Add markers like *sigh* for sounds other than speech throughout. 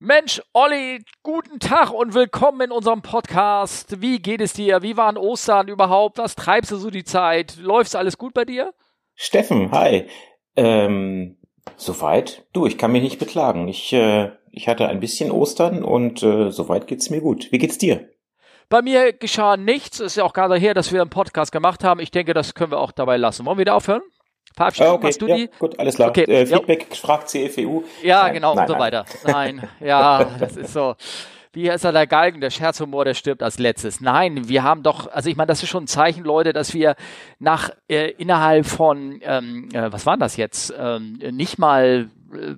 Mensch, Olli, guten Tag und willkommen in unserem Podcast. Wie geht es dir? Wie waren Ostern überhaupt? Was treibst du so die Zeit? Läuft's alles gut bei dir? Steffen, hi. Ähm, soweit? Du, ich kann mich nicht beklagen. Ich, äh, ich hatte ein bisschen Ostern und äh, soweit geht's mir gut. Wie geht's dir? Bei mir geschah nichts. Es ist ja auch gerade her, dass wir einen Podcast gemacht haben. Ich denke, das können wir auch dabei lassen. Wollen wir wieder aufhören? Verabschiedung, ah, okay. machst du ja, die? Gut, alles klar. Okay. Äh, Feedback, ja. fragt CFU. Ja, nein, genau, nein, und so nein. weiter. *laughs* Nein, ja, das ist so. Wie ist er der Galgen, der Scherzhumor, der stirbt als letztes. Nein, wir haben doch, also ich meine, das ist schon ein Zeichen, Leute, dass wir nach äh, innerhalb von, ähm, äh, was waren das jetzt, ähm, nicht mal äh,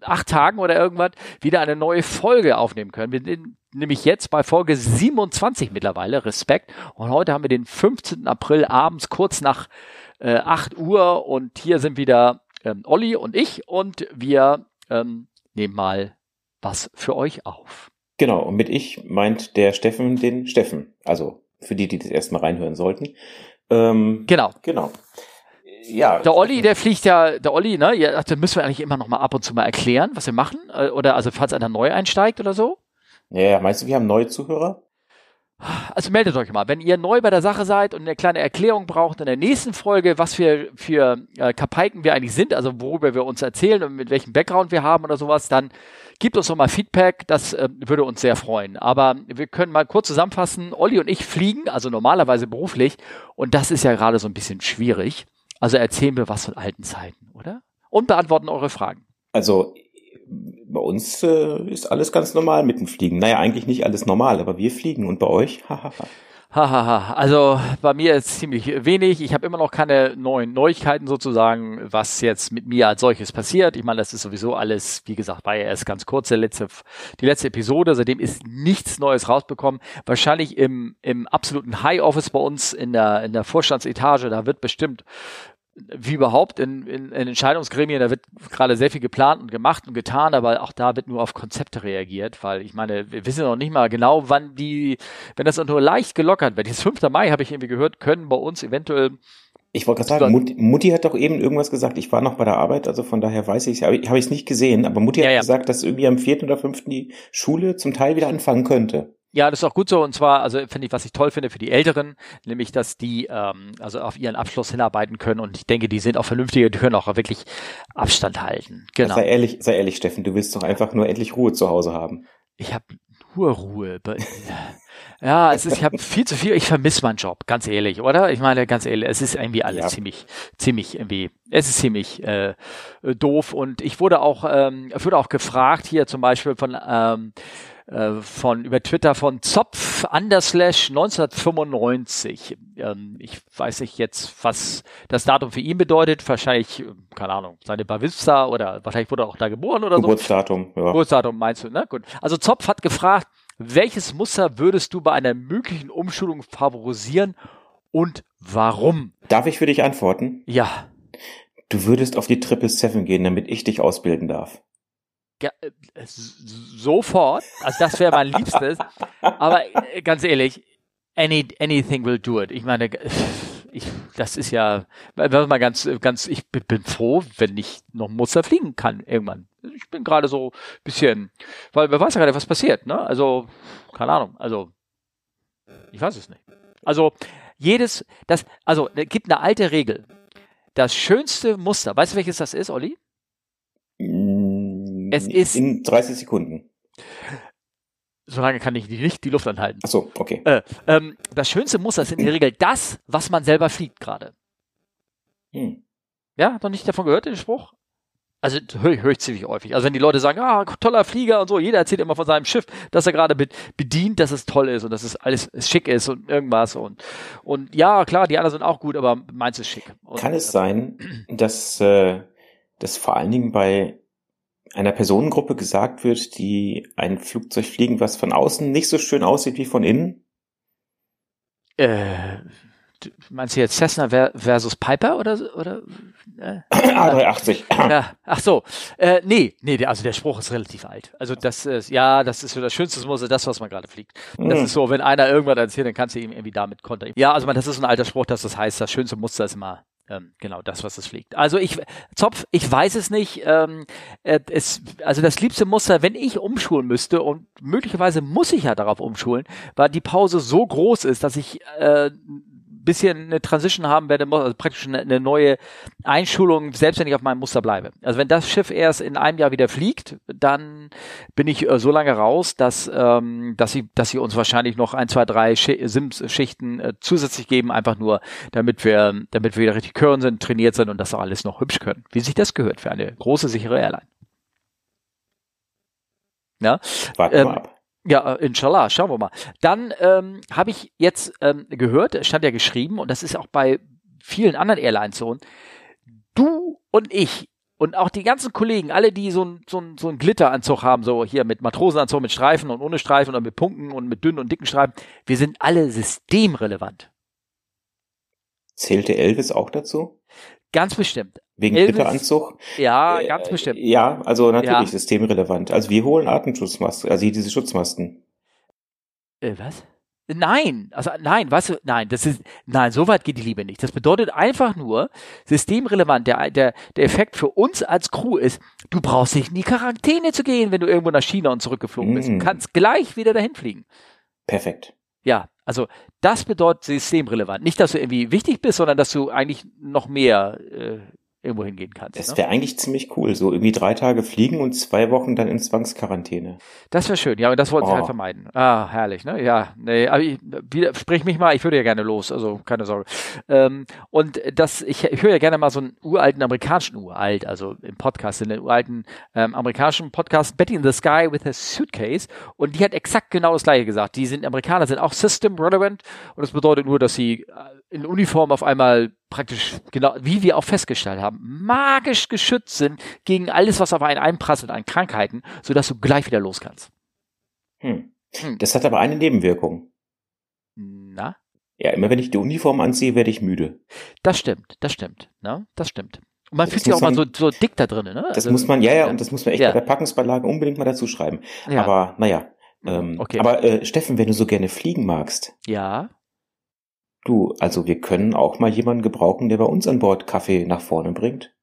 acht Tagen oder irgendwas wieder eine neue Folge aufnehmen können. Wir sind nämlich jetzt bei Folge 27 mittlerweile, Respekt. Und heute haben wir den 15. April abends kurz nach äh, 8 Uhr und hier sind wieder ähm, Olli und ich und wir ähm, nehmen mal was für euch auf. Genau, und mit ich meint der Steffen den Steffen. Also für die, die das erstmal reinhören sollten. Ähm, genau. Genau. Ja. Der Olli, der fliegt ja, der Olli, ne, ja, da müssen wir eigentlich immer noch mal ab und zu mal erklären, was wir machen. Äh, oder also falls einer neu einsteigt oder so. Ja, meinst du, wir haben neue Zuhörer? Also meldet euch mal, wenn ihr neu bei der Sache seid und eine kleine Erklärung braucht in der nächsten Folge, was wir für äh, Kapaiken wir eigentlich sind, also worüber wir uns erzählen und mit welchem Background wir haben oder sowas, dann gebt uns doch mal Feedback, das äh, würde uns sehr freuen. Aber wir können mal kurz zusammenfassen, Olli und ich fliegen, also normalerweise beruflich, und das ist ja gerade so ein bisschen schwierig. Also erzählen wir was von alten Zeiten, oder? Und beantworten eure Fragen. Also bei uns äh, ist alles ganz normal mit dem Fliegen. Naja, eigentlich nicht alles normal, aber wir fliegen. Und bei euch? Hahaha. also bei mir ist ziemlich wenig. Ich habe immer noch keine neuen Neuigkeiten sozusagen, was jetzt mit mir als solches passiert. Ich meine, das ist sowieso alles, wie gesagt, war ja erst ganz kurz der letzte, die letzte Episode. Seitdem ist nichts Neues rausbekommen. Wahrscheinlich im, im absoluten High Office bei uns in der, in der Vorstandsetage, da wird bestimmt wie überhaupt in, in, in Entscheidungsgremien, da wird gerade sehr viel geplant und gemacht und getan, aber auch da wird nur auf Konzepte reagiert, weil ich meine, wir wissen noch nicht mal genau, wann die, wenn das nur leicht gelockert wird. Jetzt 5. Mai habe ich irgendwie gehört, können bei uns eventuell ich wollte gerade sagen, Mutti, Mutti, hat doch eben irgendwas gesagt. Ich war noch bei der Arbeit, also von daher weiß ich es. Habe ich es nicht gesehen, aber Mutti ja, hat ja. gesagt, dass irgendwie am 4. oder 5. die Schule zum Teil wieder anfangen könnte. Ja, das ist auch gut so. Und zwar, also finde ich, was ich toll finde für die Älteren, nämlich, dass die ähm, also auf ihren Abschluss hinarbeiten können. Und ich denke, die sind auch vernünftiger, die können auch wirklich Abstand halten. Genau. Sei ehrlich, sei ehrlich, Steffen, du willst doch einfach nur endlich Ruhe zu Hause haben. Ich habe nur Ruhe. *laughs* ja, es ist, ich habe viel zu viel. Ich vermisse meinen Job, ganz ehrlich, oder? Ich meine, ganz ehrlich, es ist irgendwie alles ja. ziemlich, ziemlich irgendwie, es ist ziemlich äh, doof. Und ich wurde auch, ähm, wurde auch gefragt hier zum Beispiel von ähm, äh, von über Twitter von Zopf underslash 1995. Ähm, ich weiß nicht jetzt, was das Datum für ihn bedeutet. Wahrscheinlich, äh, keine Ahnung, seine Bavista oder wahrscheinlich wurde er auch da geboren oder Geburtsdatum, so. Geburtsdatum, ja. Geburtsdatum meinst du, ne? Gut. Also Zopf hat gefragt, welches Muster würdest du bei einer möglichen Umschulung favorisieren und warum? Darf ich für dich antworten? Ja. Du würdest auf die Triple Seven gehen, damit ich dich ausbilden darf. Ja, äh, sofort. Also das wäre mein Liebstes. Aber äh, ganz ehrlich, any, anything will do it. Ich meine, ich, das ist ja, mal ganz, ganz, ich bin froh, wenn ich noch Muster fliegen kann irgendwann. Ich bin gerade so ein bisschen, weil wer weiß ja gerade, was passiert, ne? Also, keine Ahnung, also, ich weiß es nicht. Also, jedes, das, also, es gibt eine alte Regel. Das schönste Muster, weißt du, welches das ist, Olli? Es ist in 30 Sekunden. Solange kann ich nicht die Luft anhalten. Ach so, okay. Äh, ähm, das schönste Muster ist in der *clears throat* Regel das, was man selber fliegt gerade. Hm. Ja, noch nicht davon gehört, den Spruch? Also höre hör ich ziemlich häufig. Also wenn die Leute sagen, ah, toller Flieger und so, jeder erzählt immer von seinem Schiff, dass er gerade bedient, dass es toll ist und dass es alles schick ist und irgendwas und und ja, klar, die anderen sind auch gut, aber meins ist schick. Und, Kann es sein, *clears throat* dass äh, das vor allen Dingen bei einer Personengruppe gesagt wird, die ein Flugzeug fliegen, was von außen nicht so schön aussieht wie von innen? Äh, meinst du jetzt Cessna versus Piper oder oder äh, *clears throat* A380. *clears throat* Ja, ach so. Äh, nee, nee, also der Spruch ist relativ alt. Also das ist ja, das ist für das schönste Muster das, was man gerade fliegt. Das mm. ist so, wenn einer irgendwas erzählt, dann kannst du ihm irgendwie damit kontern. Ja, also man, das ist ein alter Spruch, dass das heißt, das schönste Muster ist immer ähm, genau das, was es fliegt. Also ich, Zopf, ich weiß es nicht. Ähm, äh, es, also das liebste Muster, wenn ich umschulen müsste und möglicherweise muss ich ja darauf umschulen, weil die Pause so groß ist, dass ich äh, bisschen eine Transition haben werde, also praktisch eine, eine neue Einschulung, selbst wenn ich auf meinem Muster bleibe. Also wenn das Schiff erst in einem Jahr wieder fliegt, dann bin ich äh, so lange raus, dass, ähm, dass, sie, dass sie uns wahrscheinlich noch ein, zwei, drei Sims-Schichten äh, zusätzlich geben, einfach nur, damit wir, damit wir wieder richtig hören sind, trainiert sind und das auch alles noch hübsch können. Wie sich das gehört für eine große, sichere Airline. Ja. Warten ähm, ab. Ja, äh, inshallah, schauen wir mal. Dann ähm, habe ich jetzt ähm, gehört, es stand ja geschrieben, und das ist auch bei vielen anderen Airlines so, du und ich und auch die ganzen Kollegen, alle, die so ein, so ein, so ein Glitteranzug haben, so hier mit Matrosenanzug, mit Streifen und ohne Streifen und mit Punkten und mit dünnen und dicken Streifen, wir sind alle systemrelevant. Zählte Elvis auch dazu? Ganz bestimmt. Wegen Elvis, Glitteranzug? Ja, äh, ganz bestimmt. Ja, also natürlich ja. systemrelevant. Also wir holen Atemschutzmasken, also diese Schutzmasken. Äh, was? Nein, also nein, weißt du, nein, das ist, nein, so weit geht die Liebe nicht. Das bedeutet einfach nur, systemrelevant, der, der, der Effekt für uns als Crew ist, du brauchst nicht in die Quarantäne zu gehen, wenn du irgendwo nach China und zurückgeflogen bist. Du mm. kannst gleich wieder dahin fliegen. Perfekt. Ja, also das bedeutet systemrelevant. Nicht, dass du irgendwie wichtig bist, sondern dass du eigentlich noch mehr äh, irgendwo hingehen kannst. Das wäre ne? eigentlich ziemlich cool. So irgendwie drei Tage fliegen und zwei Wochen dann in Zwangsquarantäne. Das wäre schön, ja, und das wollten oh. sie halt vermeiden. Ah, herrlich, ne? Ja, nee, aber ich, sprich mich mal, ich würde ja gerne los, also keine Sorge. Ähm, und das, ich, ich höre ja gerne mal so einen uralten amerikanischen, uralt, also im Podcast, in den uralten ähm, amerikanischen Podcast, Betty in the Sky with a Suitcase. Und die hat exakt genau das gleiche gesagt. Die sind Amerikaner, sind auch System relevant und das bedeutet nur, dass sie äh, in Uniform auf einmal praktisch, genau, wie wir auch festgestellt haben, magisch geschützt sind gegen alles, was auf einen einprasselt an Krankheiten, sodass du gleich wieder los kannst. Hm. Hm. Das hat aber eine Nebenwirkung. Na? Ja, immer wenn ich die Uniform anziehe, werde ich müde. Das stimmt, das stimmt, ne? Das stimmt. Und man das fühlt sich auch man, mal so, so dick da drin, ne? Das also, muss man, ja, ja, und das muss man echt ja. bei der Packungsbeilage unbedingt mal dazu schreiben. Ja. Aber, naja. Mhm, ähm, okay. Aber äh, Steffen, wenn du so gerne fliegen magst. Ja. Du, also wir können auch mal jemanden gebrauchen, der bei uns an Bord Kaffee nach vorne bringt.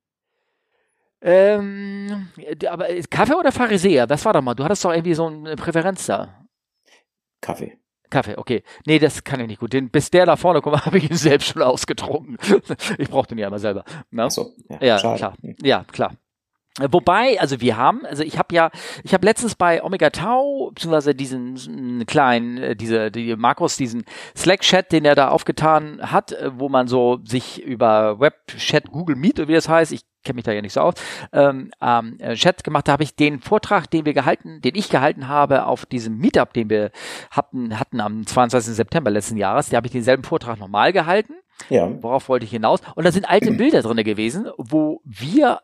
Ähm, aber Kaffee oder Pharisäer? Das war doch mal. Du hattest doch irgendwie so eine Präferenz da. Kaffee. Kaffee, okay. Nee, das kann ich nicht gut. Den, bis der da vorne kommt, *laughs* habe ich ihn selbst schon ausgetrunken. ich brauche den ja immer selber. Ne? Ach so, ja, ja klar. Ja, klar. Wobei, also wir haben, also ich habe ja, ich habe letztens bei Omega Tau, beziehungsweise diesen kleinen, äh, diese, die Markus, diesen Slack-Chat, den er da aufgetan hat, äh, wo man so sich über Web-Chat, Google Meet oder wie das heißt, ich kenne mich da ja nicht so aus, ähm, ähm, Chat gemacht, da habe ich den Vortrag, den wir gehalten, den ich gehalten habe auf diesem Meetup, den wir hatten, hatten am 22. September letzten Jahres, da habe ich denselben Vortrag nochmal gehalten. Ja. Worauf wollte ich hinaus? Und da sind alte *clears throat* Bilder drinne gewesen, wo wir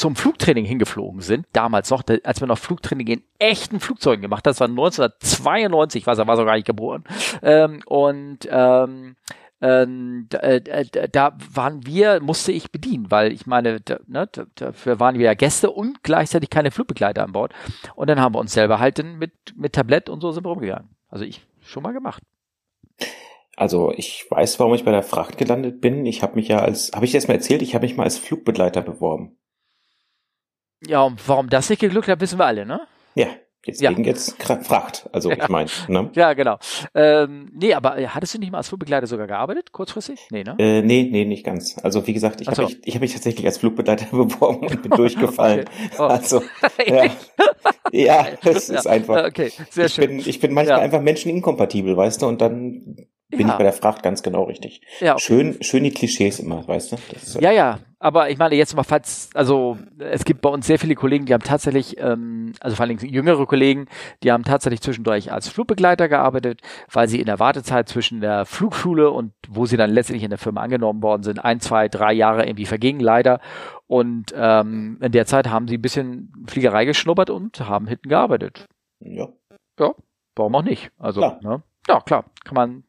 zum Flugtraining hingeflogen sind, damals noch, als wir noch Flugtraining in echten Flugzeugen gemacht haben, das war 1992, was er war so gar nicht geboren, ähm, und ähm, ähm, da, äh, da waren wir, musste ich bedienen, weil ich meine, da, ne, dafür waren wir ja Gäste und gleichzeitig keine Flugbegleiter an Bord. Und dann haben wir uns selber halt mit, mit Tablett und so sind wir rumgegangen. Also ich schon mal gemacht. Also ich weiß, warum ich bei der Fracht gelandet bin. Ich habe mich ja als, habe ich das mal erzählt, ich habe mich mal als Flugbegleiter beworben. Ja, und warum das nicht geglückt hat, wissen wir alle, ne? Ja, deswegen ja. jetzt Fracht. Also ja. ich meine, ne? Ja, genau. Ähm, nee, aber äh, hattest du nicht mal als Flugbegleiter sogar gearbeitet, kurzfristig? Nee, ne? Äh, nee, nee, nicht ganz. Also wie gesagt, ich habe so. mich, ich hab mich tatsächlich als Flugbegleiter *laughs* beworben und bin durchgefallen. *laughs* okay. oh. Also *laughs* ja, ja es ist einfach. Okay, sehr ich schön. Bin, ich bin manchmal einfach menscheninkompatibel, weißt du, und dann bin ich bei der Fracht ganz genau richtig. Ja, okay. Schön, schön die Klischees immer, weißt du? Ja, ja. Aber ich meine jetzt mal, falls, also es gibt bei uns sehr viele Kollegen, die haben tatsächlich, ähm, also vor allem jüngere Kollegen, die haben tatsächlich zwischendurch als Flugbegleiter gearbeitet, weil sie in der Wartezeit zwischen der Flugschule und wo sie dann letztendlich in der Firma angenommen worden sind, ein, zwei, drei Jahre irgendwie vergingen leider. Und ähm, in der Zeit haben sie ein bisschen Fliegerei geschnuppert und haben hinten gearbeitet. Ja. Ja, warum auch nicht? Also, klar. Ne? ja, klar, kann man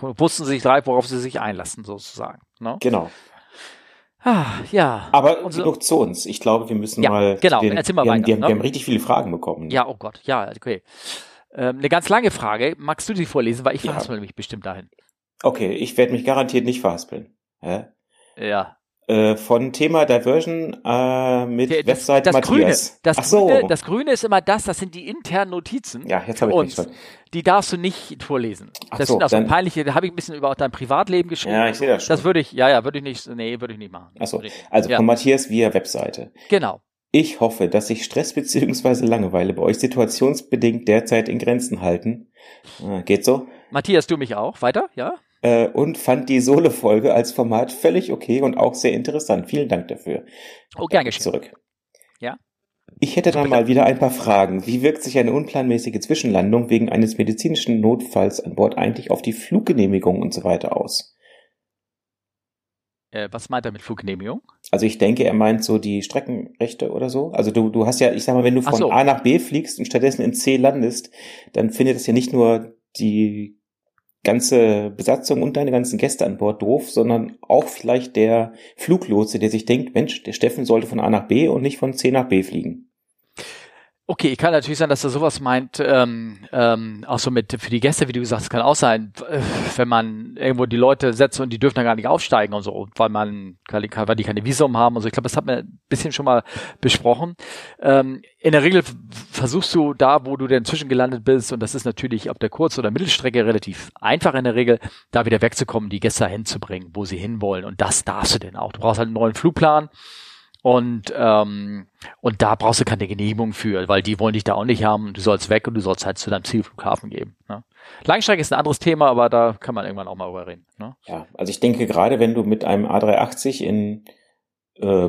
wussten sie sich drei, worauf sie sich einlassen, sozusagen. Ne? Genau. Ah, ja. Aber genug zu uns. Ich glaube, wir müssen ja, mal. Genau, den, erzähl mal wir, weiter. Wir, ne? wir haben richtig viele Fragen bekommen. Ja, oh Gott, ja, okay. Ähm, eine ganz lange Frage. Magst du die vorlesen? Weil ich ja. verhaspel mich bestimmt dahin. Okay, ich werde mich garantiert nicht verhaspeln. Hä? Ja. Äh, von Thema Diversion äh, mit Der- Website das Matthias. Grüne, das, Ach so. Grüne, das Grüne ist immer das, das sind die internen Notizen. ja, jetzt habe ich mich schon. Die darfst du nicht vorlesen. Ach das so, sind auch so peinliche, da habe ich ein bisschen über dein Privatleben geschrieben. Ja, ich sehe das schon. Das würde ich, ja, ja, würde ich nicht, nee, würde ich nicht machen. Ich nicht. also ja, von Matthias via Webseite. genau. Ich hoffe, dass sich Stress bzw. Langeweile bei euch situationsbedingt derzeit in Grenzen halten. Äh, geht so. Matthias, du mich auch. Weiter, ja? Äh, und fand die Sole-Folge als Format völlig okay und auch sehr interessant. Vielen Dank dafür. Oh, gern geschehen. Zurück. Ja. Ich hätte dann mal wieder ein paar Fragen. Wie wirkt sich eine unplanmäßige Zwischenlandung wegen eines medizinischen Notfalls an Bord eigentlich auf die Fluggenehmigung und so weiter aus? Äh, was meint er mit Fluggenehmigung? Also ich denke, er meint so die Streckenrechte oder so. Also du, du hast ja, ich sag mal, wenn du von so. A nach B fliegst und stattdessen in C landest, dann findet es ja nicht nur die ganze Besatzung und deine ganzen Gäste an Bord doof, sondern auch vielleicht der Fluglotse, der sich denkt, Mensch, der Steffen sollte von A nach B und nicht von C nach B fliegen. Okay, kann natürlich sein, dass er sowas meint, ähm, ähm, auch so mit für die Gäste, wie du gesagt hast, kann auch sein, äh, wenn man irgendwo die Leute setzt und die dürfen dann gar nicht aufsteigen und so, weil man, weil die keine Visum haben und so. Ich glaube, das hat man ein bisschen schon mal besprochen. Ähm, in der Regel versuchst du da, wo du denn zwischengelandet bist, und das ist natürlich auf der Kurz- oder Mittelstrecke relativ einfach in der Regel, da wieder wegzukommen, die Gäste hinzubringen, wo sie hinwollen. Und das darfst du denn auch. Du brauchst halt einen neuen Flugplan. Und, ähm, und da brauchst du keine Genehmigung für, weil die wollen dich da auch nicht haben du sollst weg und du sollst halt zu deinem Zielflughafen geben. Ne? Langstrecke ist ein anderes Thema, aber da kann man irgendwann auch mal drüber reden. Ne? Ja, also ich denke gerade, wenn du mit einem A380 in äh,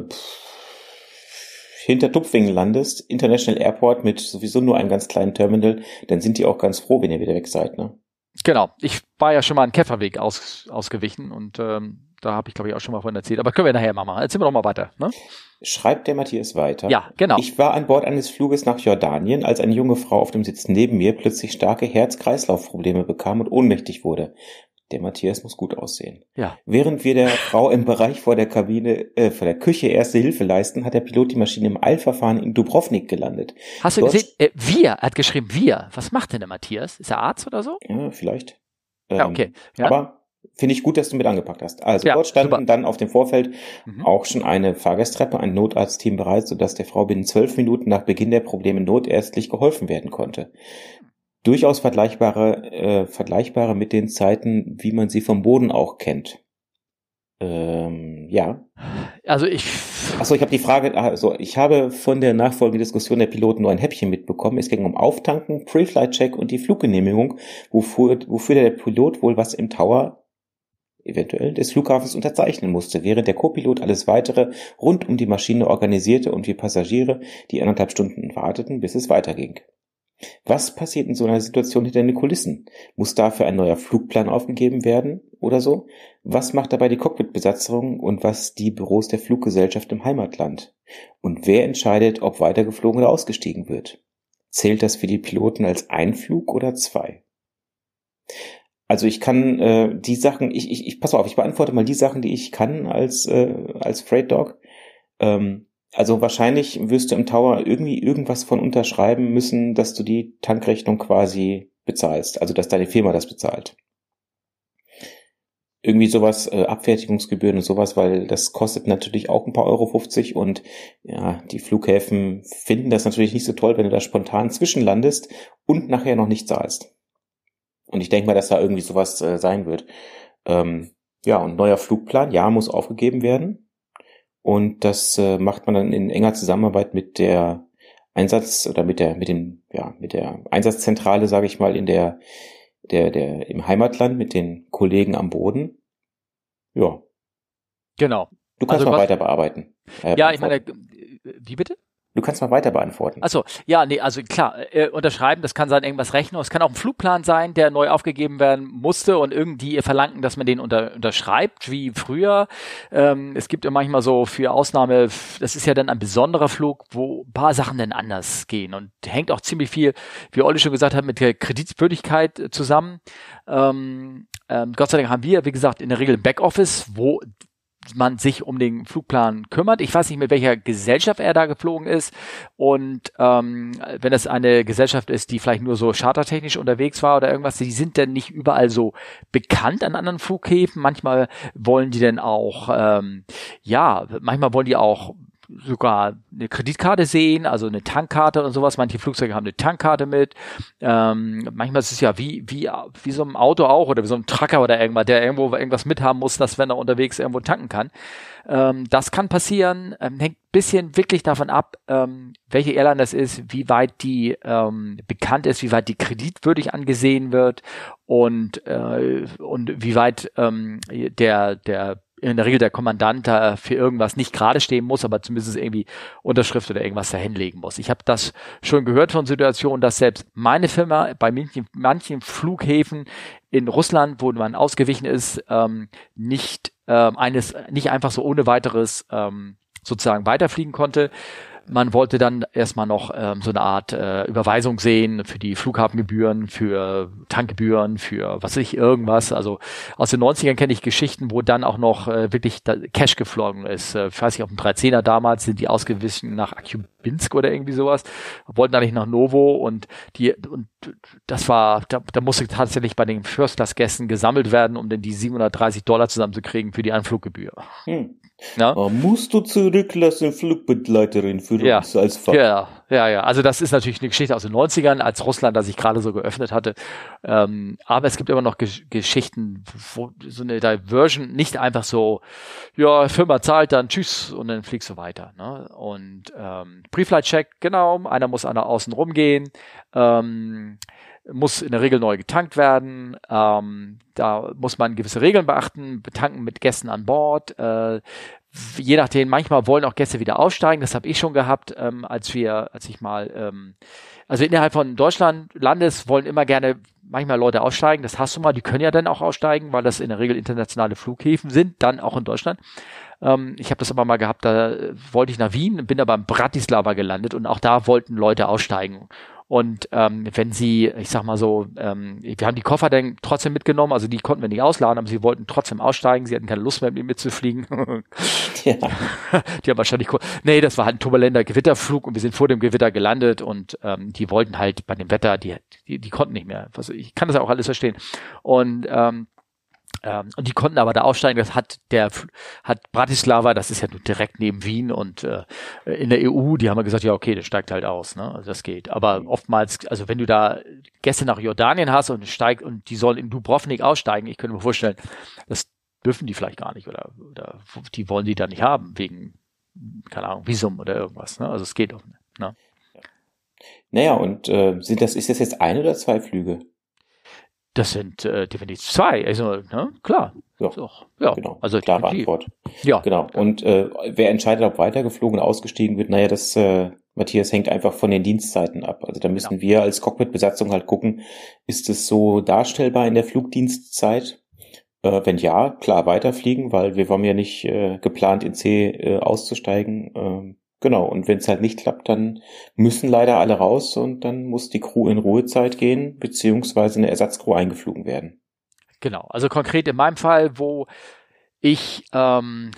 hinter Tupfingen landest, International Airport mit sowieso nur einem ganz kleinen Terminal, dann sind die auch ganz froh, wenn ihr wieder weg seid, ne? Genau. Ich war ja schon mal einen Käferweg aus, ausgewichen und ähm, da habe ich, glaube ich, auch schon mal von erzählt. Aber können wir nachher mal machen. Erzählen wir doch mal weiter. Ne? Schreibt der Matthias weiter. Ja, genau. Ich war an Bord eines Fluges nach Jordanien, als eine junge Frau auf dem Sitz neben mir plötzlich starke Herz-Kreislauf-Probleme bekam und ohnmächtig wurde. Der Matthias muss gut aussehen. Ja. Während wir der Frau im Bereich vor der Kabine, äh, vor der Küche erste Hilfe leisten, hat der Pilot die Maschine im Eilverfahren in Dubrovnik gelandet. Hast du Dort- gesehen? Äh, wir, er hat geschrieben wir. Was macht denn der Matthias? Ist er Arzt oder so? Ja, vielleicht. Ja, Ähm, okay. Ja. Aber finde ich gut, dass du mit angepackt hast. Also Ja, dort standen super. dann auf dem Vorfeld Mhm. auch schon eine Fahrgasttreppe, ein Notarztteam bereit, sodass der Frau binnen zwölf Minuten nach Beginn der Probleme notärztlich geholfen werden konnte. Durchaus vergleichbare, äh, vergleichbare mit den Zeiten, wie man sie vom Boden auch kennt. Ähm, ja. Also ich. Achso, ich habe die Frage, also ich habe von der nachfolgenden Diskussion der Piloten nur ein Häppchen mitbekommen. Es ging um Auftanken, Pre-Flight-Check und die Fluggenehmigung, wofür, wofür der Pilot wohl was im Tower eventuell des Flughafens unterzeichnen musste, während der Co-Pilot alles weitere rund um die Maschine organisierte und wir Passagiere die anderthalb Stunden warteten, bis es weiterging. Was passiert in so einer Situation hinter den Kulissen? Muss dafür ein neuer Flugplan aufgegeben werden oder so? Was macht dabei die Cockpitbesatzung und was die Büros der Fluggesellschaft im Heimatland? Und wer entscheidet, ob weitergeflogen oder ausgestiegen wird? Zählt das für die Piloten als ein Flug oder zwei? Also ich kann äh, die Sachen, ich, ich, ich pass auf, ich beantworte mal die Sachen, die ich kann als äh, als Freight Dog. Ähm, also wahrscheinlich wirst du im Tower irgendwie irgendwas von unterschreiben müssen, dass du die Tankrechnung quasi bezahlst, also dass deine Firma das bezahlt. Irgendwie sowas, äh, Abfertigungsgebühren und sowas, weil das kostet natürlich auch ein paar Euro 50 und ja, die Flughäfen finden das natürlich nicht so toll, wenn du da spontan zwischenlandest und nachher noch nicht zahlst. Und ich denke mal, dass da irgendwie sowas äh, sein wird. Ähm, ja, und neuer Flugplan, ja, muss aufgegeben werden. Und das äh, macht man dann in enger Zusammenarbeit mit der Einsatz oder mit der mit dem ja mit der Einsatzzentrale, sage ich mal, in der der der im Heimatland mit den Kollegen am Boden. Ja, Genau. du kannst Also mal was- weiter bearbeiten. Äh, Ja, ich meine, äh, wie bitte? Du kannst mal weiter beantworten. Achso, ja, nee, also klar, äh, unterschreiben, das kann sein irgendwas rechnen. Es kann auch ein Flugplan sein, der neu aufgegeben werden musste und irgendwie verlangen, dass man den unter, unterschreibt, wie früher. Ähm, es gibt ja manchmal so für Ausnahme, das ist ja dann ein besonderer Flug, wo ein paar Sachen dann anders gehen und hängt auch ziemlich viel, wie Olli schon gesagt hat, mit der Kreditwürdigkeit zusammen. Ähm, ähm, Gott sei Dank haben wir, wie gesagt, in der Regel ein Backoffice, wo man sich um den Flugplan kümmert. Ich weiß nicht, mit welcher Gesellschaft er da geflogen ist. Und ähm, wenn es eine Gesellschaft ist, die vielleicht nur so chartertechnisch unterwegs war oder irgendwas, die sind dann nicht überall so bekannt an anderen Flughäfen. Manchmal wollen die dann auch, ähm, ja, manchmal wollen die auch sogar eine Kreditkarte sehen, also eine Tankkarte und sowas. Manche Flugzeuge haben eine Tankkarte mit. Ähm, manchmal ist es ja wie, wie, wie so ein Auto auch oder wie so ein Trucker oder irgendwas, der irgendwo irgendwas mithaben muss, dass wenn er unterwegs irgendwo tanken kann. Ähm, das kann passieren, ähm, hängt bisschen wirklich davon ab, ähm, welche Airline das ist, wie weit die ähm, bekannt ist, wie weit die kreditwürdig angesehen wird und, äh, und wie weit ähm, der, der in der Regel der Kommandant da für irgendwas nicht gerade stehen muss, aber zumindest irgendwie Unterschrift oder irgendwas dahin legen muss. Ich habe das schon gehört von Situationen, dass selbst meine Firma bei manchen, manchen Flughäfen in Russland, wo man ausgewichen ist, ähm, nicht ähm, eines nicht einfach so ohne weiteres ähm, sozusagen weiterfliegen konnte, man wollte dann erstmal noch ähm, so eine Art äh, Überweisung sehen für die Flughafengebühren, für Tankgebühren, für was weiß ich, irgendwas. Also aus den 90ern kenne ich Geschichten, wo dann auch noch äh, wirklich Cash geflogen ist. Äh, ich weiß nicht, auf dem 13er damals sind die ausgewichen nach Akubinsk oder irgendwie sowas, wollten eigentlich nach Novo und die und das war, da, da musste tatsächlich bei den First Class Gästen gesammelt werden, um denn die 730 Dollar zusammenzukriegen für die Anfluggebühr. Hm. Ja. Oh, musst du zurücklassen, Flugbegleiterin für ja. uns als Fahrer. Ja, ja, ja. Also das ist natürlich eine Geschichte aus den 90ern, als Russland da sich gerade so geöffnet hatte. Ähm, aber es gibt immer noch Gesch Geschichten, wo so eine Diversion nicht einfach so, ja, Firma zahlt dann, tschüss, und dann fliegst du weiter. Ne? Und ähm, Pre-Flight-Check, genau, einer muss an der außen rumgehen. Ähm, muss in der Regel neu getankt werden. Ähm, da muss man gewisse Regeln beachten, betanken mit Gästen an Bord. Äh, je nachdem, manchmal wollen auch Gäste wieder aussteigen. Das habe ich schon gehabt, ähm, als wir, als ich mal, ähm, also innerhalb von Deutschland, Landes wollen immer gerne manchmal Leute aussteigen. Das hast du mal, die können ja dann auch aussteigen, weil das in der Regel internationale Flughäfen sind, dann auch in Deutschland. Ähm, ich habe das aber mal gehabt, da wollte ich nach Wien, bin aber in Bratislava gelandet und auch da wollten Leute aussteigen. Und ähm, wenn sie, ich sag mal so, ähm, wir haben die Koffer dann trotzdem mitgenommen, also die konnten wir nicht ausladen, aber sie wollten trotzdem aussteigen, sie hatten keine Lust mehr mit mir mitzufliegen. *laughs* ja. *laughs* Die haben wahrscheinlich, nee, das war halt ein turbulenter Gewitterflug und wir sind vor dem Gewitter gelandet und ähm, die wollten halt bei dem Wetter, die, die, die konnten nicht mehr. Also ich kann das auch alles verstehen. Und ähm, ähm, und die konnten aber da aussteigen. Das hat der hat Bratislava, das ist ja nur direkt neben Wien und äh, in der EU, die haben ja gesagt, ja okay, das steigt halt aus, ne? Also das geht. Aber oftmals, also wenn du da Gäste nach Jordanien hast und steigt und die sollen in Dubrovnik aussteigen, ich könnte mir vorstellen, das dürfen die vielleicht gar nicht oder, oder die wollen die da nicht haben wegen keine Ahnung Visum oder irgendwas. Ne? Also es geht auch nicht. Ne? Naja, und äh, sind das, ist das jetzt ein oder zwei Flüge? Das sind äh, definitiv zwei. Also, ne? klar. Ja, so, ja. genau. Also klare. Antwort. Ja. Genau. Und äh, wer entscheidet, ob weitergeflogen, ausgestiegen wird, naja, das, äh, Matthias, hängt einfach von den Dienstzeiten ab. Also da müssen ja. wir als Cockpit-Besatzung halt gucken, ist es so darstellbar in der Flugdienstzeit? Äh, wenn ja, klar weiterfliegen, weil wir waren ja nicht äh, geplant, in C äh, auszusteigen. Ähm, Genau, und wenn es halt nicht klappt, dann müssen leider alle raus und dann muss die Crew in Ruhezeit gehen, beziehungsweise eine Ersatzcrew eingeflogen werden. Genau, also konkret in meinem Fall, wo ich ähm,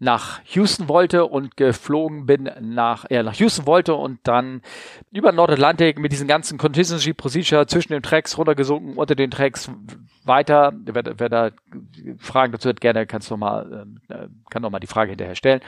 nach Houston wollte und geflogen bin nach, ja, nach Houston wollte und dann über Nordatlantik mit diesen ganzen Contingency Procedure zwischen den Tracks runtergesunken, unter den Tracks weiter. Wer, wer da Fragen dazu hat, gerne kannst du mal, äh, kann noch mal die Frage hinterher stellen.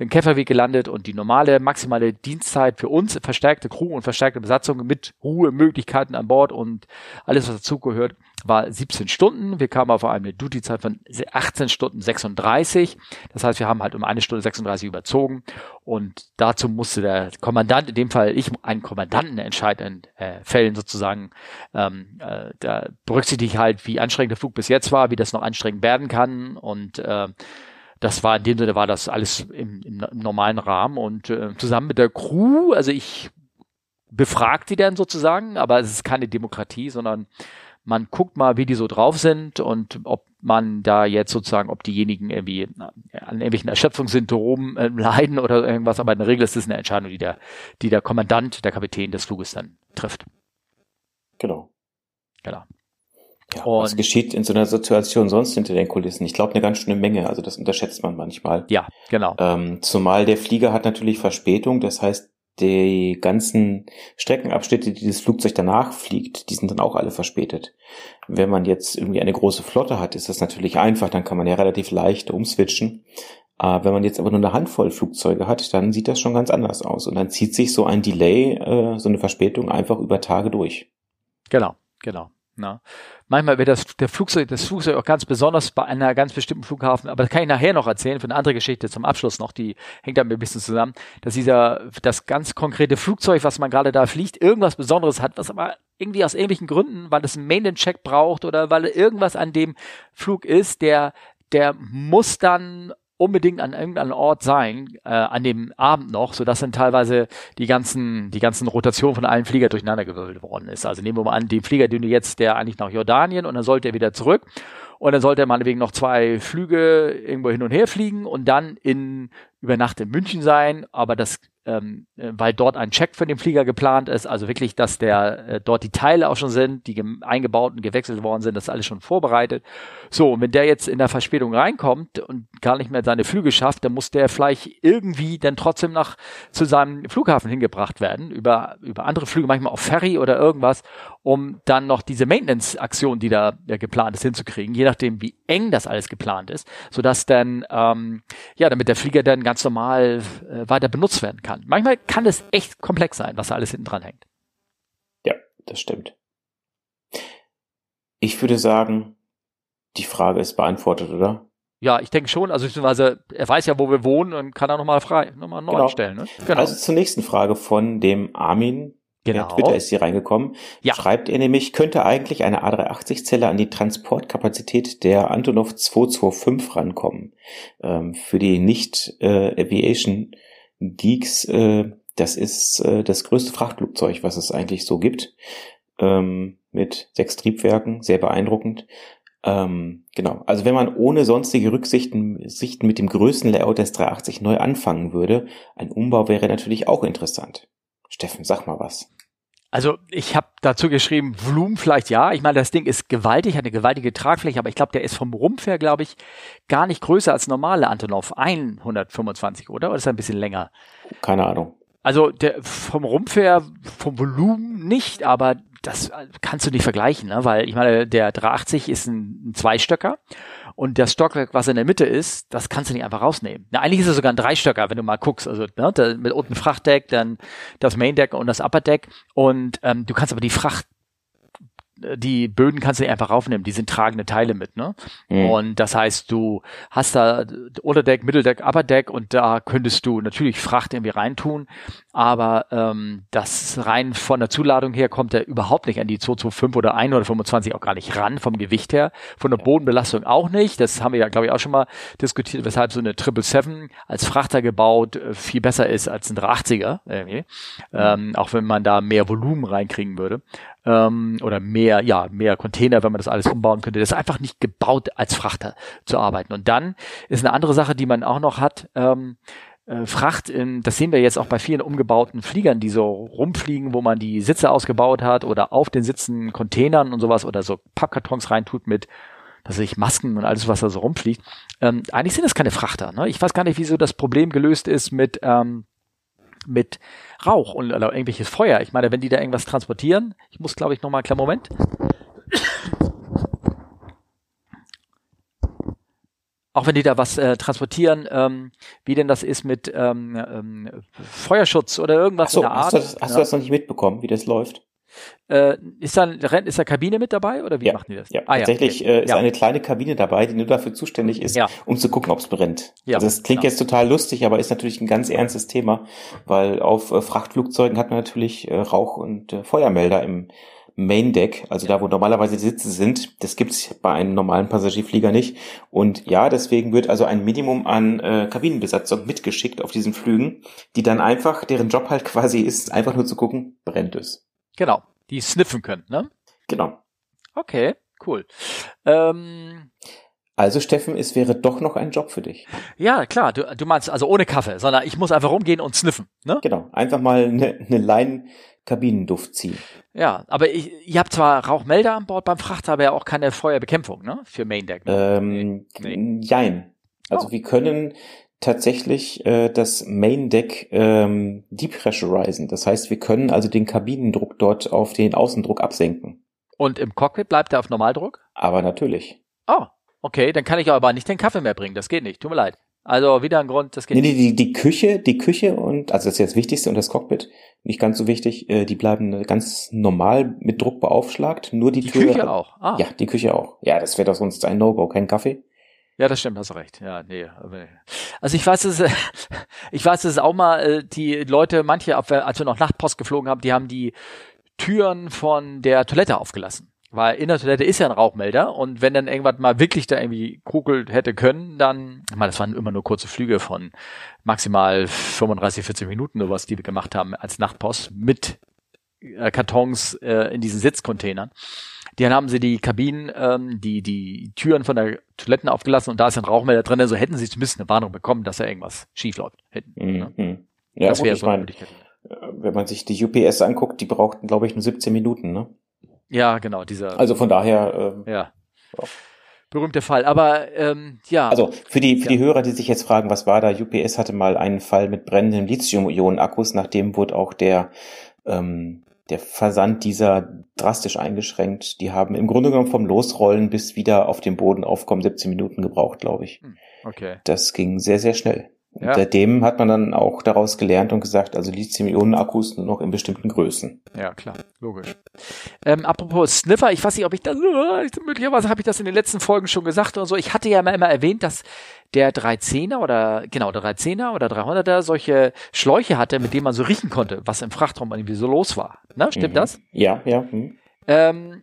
Den Käferweg gelandet und die normale maximale Dienstzeit für uns, verstärkte Crew und verstärkte Besatzung mit Ruhemöglichkeiten an Bord und alles, was dazugehört, war 17 Stunden. Wir kamen auf eine Duty-Zeit von 18 Stunden 36. Das heißt, wir haben halt um eine Stunde 36 überzogen. Und dazu musste der Kommandant, in dem Fall ich, einen Kommandanten entscheiden, äh, Fällen sozusagen, ähm, äh, da berücksichtige ich halt, wie anstrengend der Flug bis jetzt war, wie das noch anstrengend werden kann. Und äh, das war in dem Sinne war das alles im, im, im normalen Rahmen und äh, zusammen mit der Crew, also ich befragt die dann sozusagen, aber es ist keine Demokratie, sondern man guckt mal, wie die so drauf sind und ob man da jetzt sozusagen, ob diejenigen irgendwie an irgendwelchen Erschöpfungssymptomen äh, leiden oder irgendwas, aber in der Regel ist es eine Entscheidung, die der, die der Kommandant, der Kapitän des Fluges dann trifft. Genau. Genau. Ja, und was geschieht in so einer Situation sonst hinter den Kulissen? Ich glaube, eine ganz schöne Menge. Also das unterschätzt man manchmal. Ja, genau. Ähm, zumal der Flieger hat natürlich Verspätung. Das heißt, die ganzen Streckenabschnitte, die das Flugzeug danach fliegt, die sind dann auch alle verspätet. Wenn man jetzt irgendwie eine große Flotte hat, ist das natürlich einfach, dann kann man ja relativ leicht umswitchen. Äh, wenn man jetzt aber nur eine Handvoll Flugzeuge hat, dann sieht das schon ganz anders aus. Und dann zieht sich so ein Delay, äh, so eine Verspätung einfach über Tage durch. Genau, genau. Na. Manchmal wird das, der Flugzeug, das Flugzeug auch ganz besonders bei einer ganz bestimmten Flughafen, aber das kann ich nachher noch erzählen, für eine andere Geschichte zum Abschluss noch, die hängt damit ein bisschen zusammen, dass dieser, das ganz konkrete Flugzeug, was man gerade da fliegt, irgendwas Besonderes hat, was aber irgendwie aus irgendwelchen Gründen, weil es einen Maintenance-Check braucht oder weil irgendwas an dem Flug ist, der, der muss dann unbedingt an irgendeinem Ort sein, äh, an dem Abend noch, so dass dann teilweise die ganzen, die ganzen Rotationen von allen Flieger durcheinandergewirbelt worden ist. Also nehmen wir mal an, den Flieger, den du jetzt, der eigentlich nach Jordanien und dann sollte er wieder zurück und dann sollte er meinetwegen noch zwei Flüge irgendwo hin und her fliegen und dann in, über Nacht in München sein, aber das ähm, äh, weil dort ein Check für den Flieger geplant ist, also wirklich, dass der äh, dort die Teile auch schon sind, die eingebaut und gewechselt worden sind, das ist alles schon vorbereitet. So, und wenn der jetzt in der Verspätung reinkommt und gar nicht mehr seine Flüge schafft, dann muss der vielleicht irgendwie dann trotzdem noch zu seinem Flughafen hingebracht werden, über, über andere Flüge, manchmal auf Ferry oder irgendwas, um dann noch diese Maintenance-Aktion, die da ja, geplant ist, hinzukriegen, je nachdem, wie eng das alles geplant ist, sodass dann, ähm, ja, damit der Flieger dann ganz normal äh, weiter benutzt werden kann. Manchmal kann es echt komplex sein, was da alles hinten dran hängt. Ja, das stimmt. Ich würde sagen, die Frage ist beantwortet, oder? Ja, ich denke schon. Also beziehungsweise er weiß ja, wo wir wohnen und kann da nochmal frei, nochmal neu genau. stellen. Ne? Genau. Also zur nächsten Frage von dem Armin. Genau. Per Twitter ist hier reingekommen. Ja. Schreibt er nämlich, könnte eigentlich eine A380-Zelle an die Transportkapazität der Antonov 225 rankommen. Ähm, für die Nicht-Aviation- äh, Geeks, äh, das ist äh, das größte Frachtflugzeug, was es eigentlich so gibt, ähm, mit sechs Triebwerken, sehr beeindruckend. Ähm, genau, also wenn man ohne sonstige Rücksichten Sichten mit dem größten Layout des 380 neu anfangen würde, ein Umbau wäre natürlich auch interessant. Steffen, sag mal was. Also ich habe dazu geschrieben, Volumen vielleicht ja. Ich meine, das Ding ist gewaltig, hat eine gewaltige Tragfläche, aber ich glaube, der ist vom Rumpf her, glaube ich, gar nicht größer als normale Antonov 125, oder? Oder ist er ein bisschen länger? Keine Ahnung. Also der, vom Rumpf her, vom Volumen nicht, aber das kannst du nicht vergleichen, ne? weil ich meine, der 380 ist ein, ein Zweistöcker und das Stockwerk, was in der Mitte ist, das kannst du nicht einfach rausnehmen. Na, eigentlich ist es sogar ein Dreistöcker, wenn du mal guckst. Also ne, da, mit unten Frachtdeck, dann das Maindeck und das Upperdeck. Und ähm, du kannst aber die Fracht die Böden kannst du nicht einfach raufnehmen, die sind tragende Teile mit, ne? Mhm. Und das heißt, du hast da Unterdeck, Mitteldeck, Upperdeck und da könntest du natürlich Fracht irgendwie reintun, aber ähm, das rein von der Zuladung her kommt er überhaupt nicht an die 225 oder 125 auch gar nicht ran vom Gewicht her, von der Bodenbelastung auch nicht. Das haben wir ja, glaube ich, auch schon mal diskutiert, weshalb so eine 777 als Frachter gebaut äh, viel besser ist als ein 380er, irgendwie. Mhm. Ähm, auch wenn man da mehr Volumen reinkriegen würde ähm, oder mehr, ja, mehr Container, wenn man das alles umbauen könnte. Das ist einfach nicht gebaut, als Frachter zu arbeiten. Und dann ist eine andere Sache, die man auch noch hat, ähm, äh, Fracht, in, das sehen wir jetzt auch bei vielen umgebauten Fliegern, die so rumfliegen, wo man die Sitze ausgebaut hat oder auf den Sitzen Containern und sowas oder so Pappkartons reintut mit dass ich Masken und alles, was da so rumfliegt. Ähm, eigentlich sind das keine Frachter. Ne? Ich weiß gar nicht, wieso das Problem gelöst ist mit ähm, mit Rauch und oder irgendwelches Feuer. Ich meine, wenn die da irgendwas transportieren, ich muss, glaube ich, nochmal, klar, Moment. Auch wenn die da was äh, transportieren, ähm, wie denn das ist mit ähm, ähm, Feuerschutz oder irgendwas so, in der Art. Hast, du das, hast ja. du das noch nicht mitbekommen, wie das läuft? Äh, ist da ist da Kabine mit dabei oder wie ja, machen die das? Ja, ah, tatsächlich ja, okay. äh, ist ja. eine kleine Kabine dabei, die nur dafür zuständig ist, um zu gucken, ob es brennt. Ja, also das klingt genau. jetzt total lustig, aber ist natürlich ein ganz ernstes Thema, weil auf äh, Frachtflugzeugen hat man natürlich äh, Rauch- und äh, Feuermelder im Main Deck, also da, wo normalerweise die Sitze sind. Das gibt's bei einem normalen Passagierflieger nicht. Und ja, deswegen wird also ein Minimum an äh, Kabinenbesatzung mitgeschickt auf diesen Flügen, die dann einfach, deren Job halt *laughs* quasi ist, einfach nur zu gucken, brennt es. Genau, die sniffen können, ne? Genau. Okay, cool. Ähm, Also Steffen, es wäre doch noch ein Job für dich. Ja, klar. Du, du meinst also ohne Kaffee, sondern ich muss einfach rumgehen und sniffen. Ne? Genau, einfach mal eine, eine Leinen-Kabinenduft ziehen. Ja, aber ich, ihr habt zwar Rauchmelder an Bord beim Frachter, aber ja auch keine Feuerbekämpfung, ne? Für Main Deck. Ne? Ähm, nee. Jein. Also oh. wir können tatsächlich äh, das Main Deck ähm, depressurisen. Das heißt, wir können also den Kabinendruck dort auf den Außendruck absenken. Und im Cockpit bleibt er auf Normaldruck? Aber natürlich. Oh, okay, dann kann ich aber nicht den Kaffee mehr bringen. Das geht nicht. Tut mir leid. Also wieder ein Grund, das geht nee, nicht. Nee, die, die Küche, die Küche und, also das ist jetzt das Wichtigste und das Cockpit, nicht ganz so wichtig, äh, die bleiben ganz normal mit Druck beaufschlagt, nur die, die Tür. Die Küche auch? Ah. Ja, die Küche auch. Ja, das wäre doch sonst ein No-Go, kein Kaffee. Ja, das stimmt, hast recht. Ja, nee. Also ich weiß, es, *laughs* ich weiß, es auch mal äh, die Leute, manche, als wir noch Nachtpost geflogen haben, die haben die Türen von der Toilette aufgelassen. Weil in der Toilette ist ja ein Rauchmelder und wenn dann irgendwas mal wirklich da irgendwie kugelt hätte können, dann, ich meine, das waren immer nur kurze Flüge von maximal 35, 40 Minuten oder was, die wir gemacht haben als Nachtpost mit äh, Kartons äh, in diesen Sitzcontainern. Dann haben sie die Kabinen, ähm, die, die Türen von der Toiletten aufgelassen und da ist ein Rauchmelder drin, also hätten sie zumindest eine Warnung bekommen, dass da irgendwas schief läuft. Hätten, ne? mhm. Ja, das wäre so eine Möglichkeit. Äh, wenn man sich die UPS anguckt, die brauchten, glaube ich, nur 17 Minuten, ne? Ja, genau, dieser. Also von daher. Äh, ja. ja. Berühmter Fall. Aber ähm, ja. Also für die für ja. die Hörer, die sich jetzt fragen, was war da? UPS hatte mal einen Fall mit brennenden Lithium-Ionen-Akkus, nachdem wurde auch der ähm, der Versand dieser drastisch eingeschränkt. Die haben im Grunde genommen vom Losrollen bis wieder auf dem Boden aufkommen 17 Minuten gebraucht, glaube ich. Hm, okay. Das ging sehr, sehr schnell. Ja. Seitdem hat man dann auch daraus gelernt und gesagt, also Lithium-Ionen-Akkus nur noch in bestimmten Größen. Ja, klar, logisch. Ähm, apropos Sniffer, ich weiß nicht, ob ich das, möglicherweise habe ich das in den letzten Folgen schon gesagt oder so. Ich hatte ja immer, immer erwähnt, dass der 310er oder, genau, der 310er oder 300er solche Schläuche hatte, mit denen man so riechen konnte, was im Frachtraum irgendwie so los war. Ne, stimmt mhm. das? Ja, ja. Mhm. Ähm,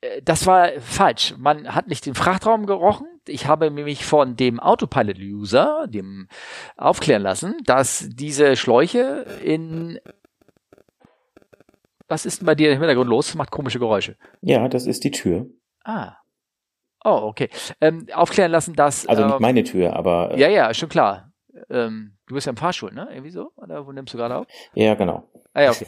äh, das war falsch. Man hat nicht den Frachtraum gerochen. Ich habe nämlich von dem Autopilot-User, dem aufklären lassen, dass diese Schläuche in was ist denn bei dir im Hintergrund los? Das macht komische Geräusche. Ja, das ist die Tür. Ah. Oh, okay. Ähm, aufklären lassen, dass. Also nicht ähm, meine Tür, aber. Äh, ja, ja, schon klar. Ähm, du bist ja im Fahrstuhl, ne? Irgendwie so? Oder wo nimmst du gerade auf? Ja, genau. Ah ja, okay.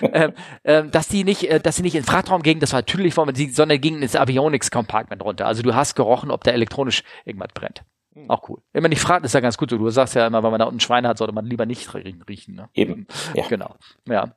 *laughs* ähm, ähm, dass die nicht, äh, dass sie nicht in den Frachtraum gingen, das war natürlich, sondern gingen ins Avionics Compartment runter. Also du hast gerochen, ob da elektronisch irgendwas brennt. Hm. Auch cool. Immer nicht fragen, ist ja ganz gut so. Du sagst ja immer, wenn man da unten Schweine hat, sollte man lieber nicht riechen. Ne? Eben. Ja. Genau. Ja.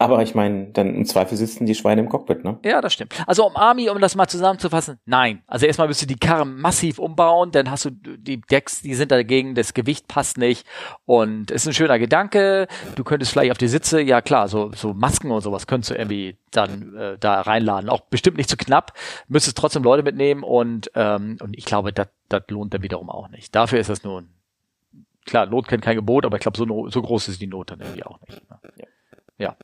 Aber ich meine, dann im Zweifel sitzen die Schweine im Cockpit, ne? Ja, das stimmt. Also um Army, um das mal zusammenzufassen, nein. Also erstmal müsst du die Karre massiv umbauen, dann hast du die Decks, die sind dagegen, das Gewicht passt nicht und ist ein schöner Gedanke. Du könntest vielleicht auf die Sitze, ja klar, so, so Masken und sowas könntest du irgendwie dann äh, da reinladen. Auch bestimmt nicht zu knapp, müsstest trotzdem Leute mitnehmen und, ähm, und ich glaube, das lohnt dann wiederum auch nicht. Dafür ist das nur ein, klar, Not kennt kein Gebot, aber ich glaube, so, so groß ist die Not dann irgendwie auch nicht. Ne? Ja.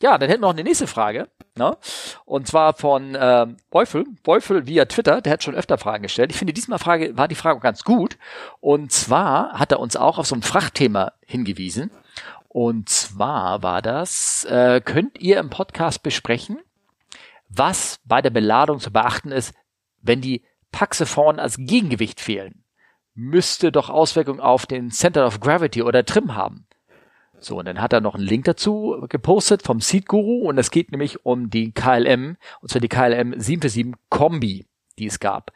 ja. Dann hätten wir noch eine nächste Frage. Ne? Und zwar von äh, Beufel. Beufel via Twitter, der hat schon öfter Fragen gestellt. Ich finde, diesmal Frage, war die Frage ganz gut. Und zwar hat er uns auch auf so ein Frachtthema hingewiesen. Und zwar war das, äh, könnt ihr im Podcast besprechen, was bei der Beladung zu beachten ist, wenn die Paxe vorne als Gegengewicht fehlen? Müsste doch Auswirkungen auf den Center of Gravity oder Trim haben. So, und dann hat er noch einen Link dazu gepostet vom Seed Guru und es geht nämlich um die KLM, und zwar die KLM 747 Kombi, die es gab.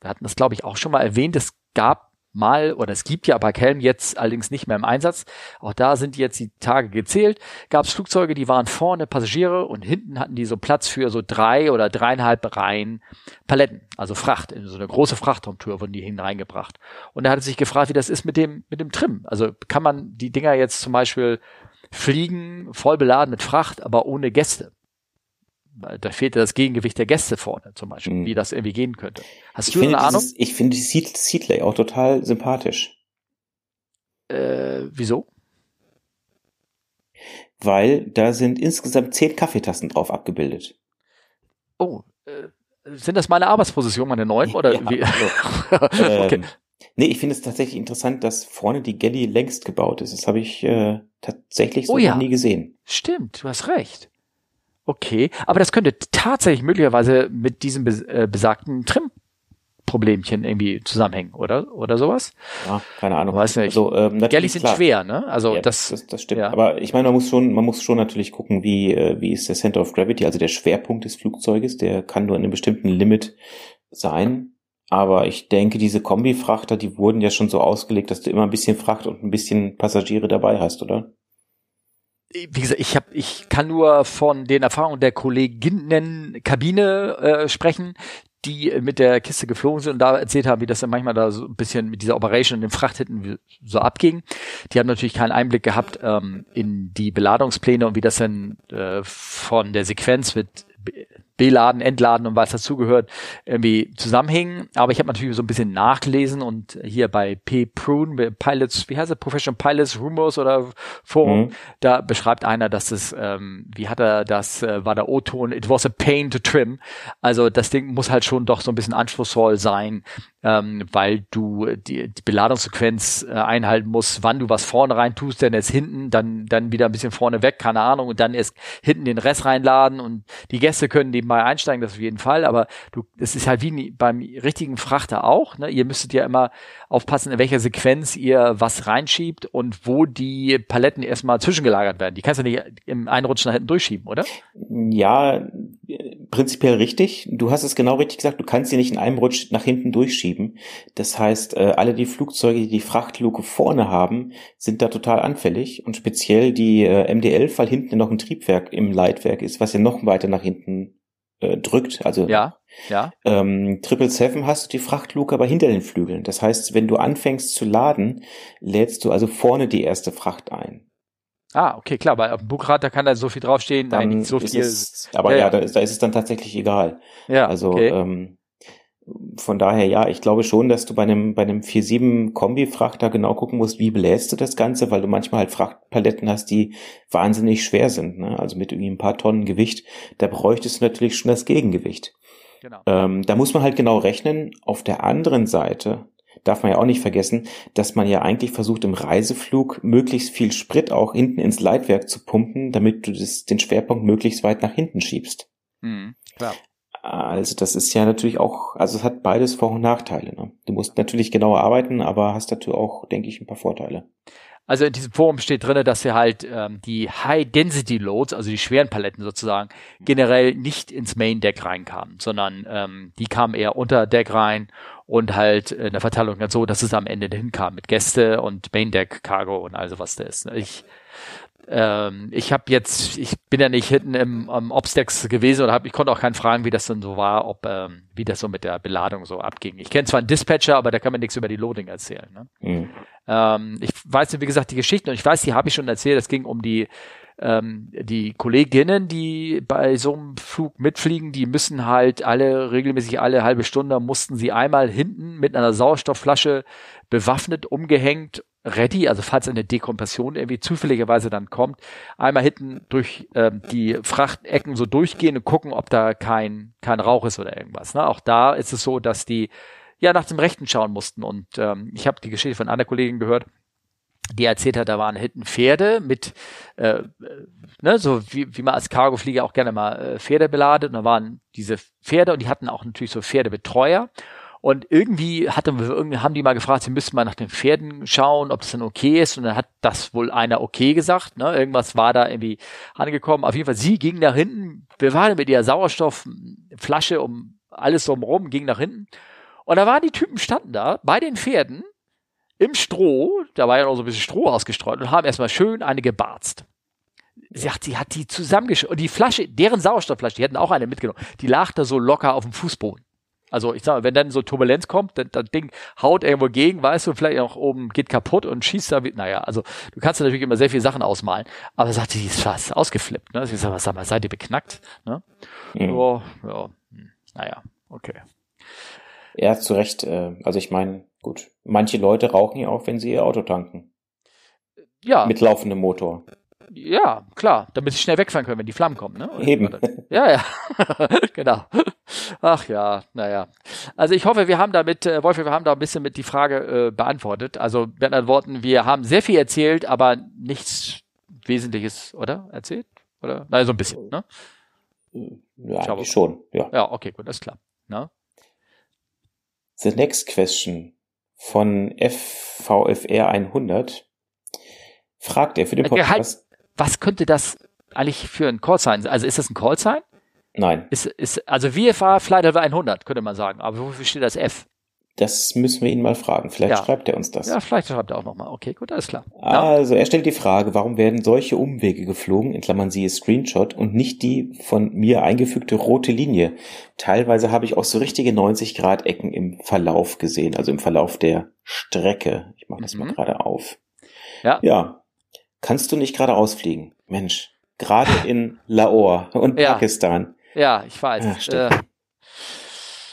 Wir hatten das, glaube ich, auch schon mal erwähnt. Es gab mal, oder es gibt ja bei Kelm jetzt allerdings nicht mehr im Einsatz. Auch da sind jetzt die Tage gezählt. Gab es Flugzeuge, die waren vorne Passagiere und hinten hatten die so Platz für so drei oder dreieinhalb Reihen Paletten, also Fracht. In so eine große Frachtraumtour wurden die hineingebracht. Und er hatte sich gefragt, wie das ist mit dem, mit dem Trim. Also kann man die Dinger jetzt zum Beispiel fliegen, voll beladen mit Fracht, aber ohne Gäste da fehlt ja das Gegengewicht der Gäste vorne zum Beispiel, mhm. wie das irgendwie gehen könnte. Hast ich du eine Ahnung? Dieses, ich finde die Seat, Seat Layout total sympathisch. Äh, wieso? Weil da sind insgesamt zehn Kaffeetassen drauf abgebildet. Oh, äh, sind das meine Arbeitspositionen, meine neuen? Oder ja, wie? Also, *laughs* okay. Ähm, nee, ich finde es tatsächlich interessant, dass vorne die Galley längst gebaut ist. Das habe ich äh, tatsächlich so oh, ja. noch nie gesehen. Stimmt, du hast recht. Okay, aber das könnte tatsächlich möglicherweise mit diesem äh, besagten Trim Problemchen irgendwie zusammenhängen, oder? Oder sowas? Ja, keine Ahnung. Weiß nicht. Also, ähm, Gallis sind klar. schwer, ne? Also Ja, das, das, das stimmt. ja. Aber ich meine, man muss schon, man muss schon natürlich gucken, wie, äh, wie ist der Center of Gravity, also der Schwerpunkt des Flugzeuges, der kann nur in einem bestimmten Limit sein. Aber ich denke, diese Kombifrachter, die wurden ja schon so ausgelegt, dass du immer ein bisschen Fracht und ein bisschen Passagiere dabei hast, oder? Wie gesagt, ich habe, ich kann nur von den Erfahrungen der Kolleginnen Kabine äh, sprechen, die mit der Kiste geflogen sind und da erzählt haben, wie das dann manchmal da so ein bisschen mit dieser Operation in den Frachthitten so abging. Die haben natürlich keinen Einblick gehabt ähm, in die Beladungspläne und wie das dann äh, von der Sequenz mit Beladen, Entladen und was dazugehört, irgendwie zusammenhängen. Aber ich habe natürlich so ein bisschen nachgelesen und hier bei P. Prune, Pilots, wie heißt er, Professional Pilots Rumors oder Forum, Mhm. da beschreibt einer, dass es, ähm, wie hat er das, äh, war der O-Ton, it was a pain to trim. Also das Ding muss halt schon doch so ein bisschen anspruchsvoll sein, ähm, weil du die, die Beladungssequenz äh, einhalten musst, wann du was vorne rein tust, denn jetzt hinten, dann, dann wieder ein bisschen vorne weg, keine Ahnung, und dann erst hinten den Rest reinladen und die Gäste können nebenbei einsteigen, das auf jeden Fall, aber du, es ist halt wie beim richtigen Frachter auch, ne? Ihr müsstet ja immer aufpassen, in welcher Sequenz ihr was reinschiebt und wo die Paletten erstmal zwischengelagert werden. Die kannst du nicht im Einrutschen nach hinten durchschieben, oder? Ja, äh, prinzipiell richtig. Du hast es genau richtig gesagt. Du kannst sie nicht in einem Rutsch nach hinten durchschieben. Das heißt, äh, alle die Flugzeuge, die die Frachtluke vorne haben, sind da total anfällig. Und speziell die äh, MD-11, weil hinten noch ein Triebwerk im Leitwerk ist, was ja noch weiter nach hinten äh, drückt. Also Ja, ja. ähm, 777 hast du die Frachtluke aber hinter den Flügeln. Das heißt, wenn du anfängst zu laden, lädst du also vorne die erste Fracht ein. Ah, okay, klar, weil auf dem Bugrad, da kann da so viel draufstehen, nein, Dann nicht so viel. es, aber Ja, ja, ja. Da, ist, da ist es dann tatsächlich egal. ja, Also okay. ähm, von daher ja, ich glaube schon, dass du bei einem bei einem 4.7 Kombi-Frachter genau gucken musst, wie belädst du das Ganze, weil du manchmal halt Frachtpaletten hast, die wahnsinnig schwer sind, ne? also mit irgendwie ein paar Tonnen Gewicht. Da bräuchtest du natürlich schon das Gegengewicht. genau. Ähm, da muss man halt genau rechnen. Auf der anderen Seite darf man ja auch nicht vergessen, dass man ja eigentlich versucht, im Reiseflug möglichst viel Sprit auch hinten ins Leitwerk zu pumpen, damit du das, den Schwerpunkt möglichst weit nach hinten schiebst. Mhm, klar. Also das ist ja natürlich auch, also es hat beides Vor- und Nachteile. Ne? Du musst natürlich genauer arbeiten, aber hast dazu auch, denke ich, ein paar Vorteile. Also in diesem Forum steht drinne, dass sie halt ähm, die High-Density-Loads, also die schweren Paletten sozusagen, generell nicht ins Main-Deck reinkamen, sondern ähm, die kamen eher unter Deck rein und halt in der Verteilung dann so, dass es am Ende hinkam mit Gäste und Main-Deck-Cargo und also was da ist. Ich ähm, ich habe jetzt, ich bin ja nicht hinten im, im Obstex gewesen oder hab, ich konnte auch keinen fragen, wie das denn so war, ob ähm, wie das so mit der Beladung so abging. Ich kenne zwar einen Dispatcher, aber da kann man nichts über die Loading erzählen. Ne? Mhm. Ähm, ich weiß, wie gesagt, die Geschichten und ich weiß, die habe ich schon erzählt. Es ging um die ähm, die Kolleginnen, die bei so einem Flug mitfliegen, die müssen halt alle regelmäßig alle halbe Stunde mussten sie einmal hinten mit einer Sauerstoffflasche bewaffnet, umgehängt, ready, also falls eine Dekompression irgendwie zufälligerweise dann kommt, einmal hinten durch ähm, die Frachtecken so durchgehen und gucken, ob da kein kein Rauch ist oder irgendwas. Ne? Auch da ist es so, dass die ja nach dem Rechten schauen mussten und ähm, ich habe die Geschichte von einer Kollegin gehört, die erzählt hat, da waren hinten Pferde mit, äh, äh, ne, so wie, wie man als Cargoflieger auch gerne mal äh, Pferde beladet. Und da waren diese Pferde und die hatten auch natürlich so Pferdebetreuer. Und irgendwie hatte, haben die mal gefragt, sie müssten mal nach den Pferden schauen, ob das dann okay ist. Und dann hat das wohl einer okay gesagt. Ne? Irgendwas war da irgendwie angekommen. Auf jeden Fall, sie ging nach hinten, wir waren mit ihrer Sauerstoffflasche um alles drumherum, ging nach hinten. Und da waren die Typen standen da bei den Pferden im Stroh, da war ja noch so ein bisschen Stroh ausgestreut und haben erstmal schön eine gebarzt. Sie hat, sie hat die zusammengeschüttet und die Flasche, deren Sauerstoffflasche, die hatten auch eine mitgenommen, die lag da so locker auf dem Fußboden. Also ich sag mal, wenn dann so Turbulenz kommt, dann das Ding haut irgendwo gegen, weißt du, vielleicht auch oben geht kaputt und schießt da, wie- naja, also du kannst natürlich immer sehr viele Sachen ausmalen, aber sagt sie, die ist fast ausgeflippt, ne? Sie sagt, was sag mal, seid ihr beknackt, ne? Mhm. Ja, ja, hm, naja, okay. Ja, zu Recht. Äh, also ich meine, gut, manche Leute rauchen ja auch, wenn sie ihr Auto tanken. Ja, Mit laufendem Motor. Ja, klar, damit sie schnell wegfahren können, wenn die Flammen kommen, ne? Eben. Ja, ja, *laughs* genau. Ach ja, naja. Also ich hoffe, wir haben damit, äh, Wolf, wir haben da ein bisschen mit die Frage äh, beantwortet. Also mit anderen Worten, wir haben sehr viel erzählt, aber nichts Wesentliches, oder? Erzählt? Oder? Nein, so ein bisschen, ne? Ja, Schau eigentlich schon, ja. Ja, okay, gut, das ist klar. Ne? The Next Question von FVFR 100 fragt er für den Äh, Podcast. Was könnte das eigentlich für ein Callsign sein? Also ist das ein Callsign? Nein, Ist, ist, also VFA Flight Level 100, könnte man sagen. Aber wofür steht das F? das müssen wir ihn mal fragen. Vielleicht Ja. schreibt er uns das. Ja, vielleicht schreibt er auch nochmal. Okay, gut, alles klar. Also er stellt die Frage, warum werden solche Umwege geflogen, in Klammern siehe Screenshot, und nicht die von mir eingefügte rote Linie? Teilweise habe ich auch so richtige 90-Grad-Ecken im Verlauf gesehen, also im Verlauf der Strecke. Ich mache das Mhm. mal gerade auf. Ja. Ja. Kannst du nicht geradeaus fliegen? Mensch, gerade *laughs* in Lahore und Ja. Pakistan. Ja, ich weiß. Ja, äh, stimmt.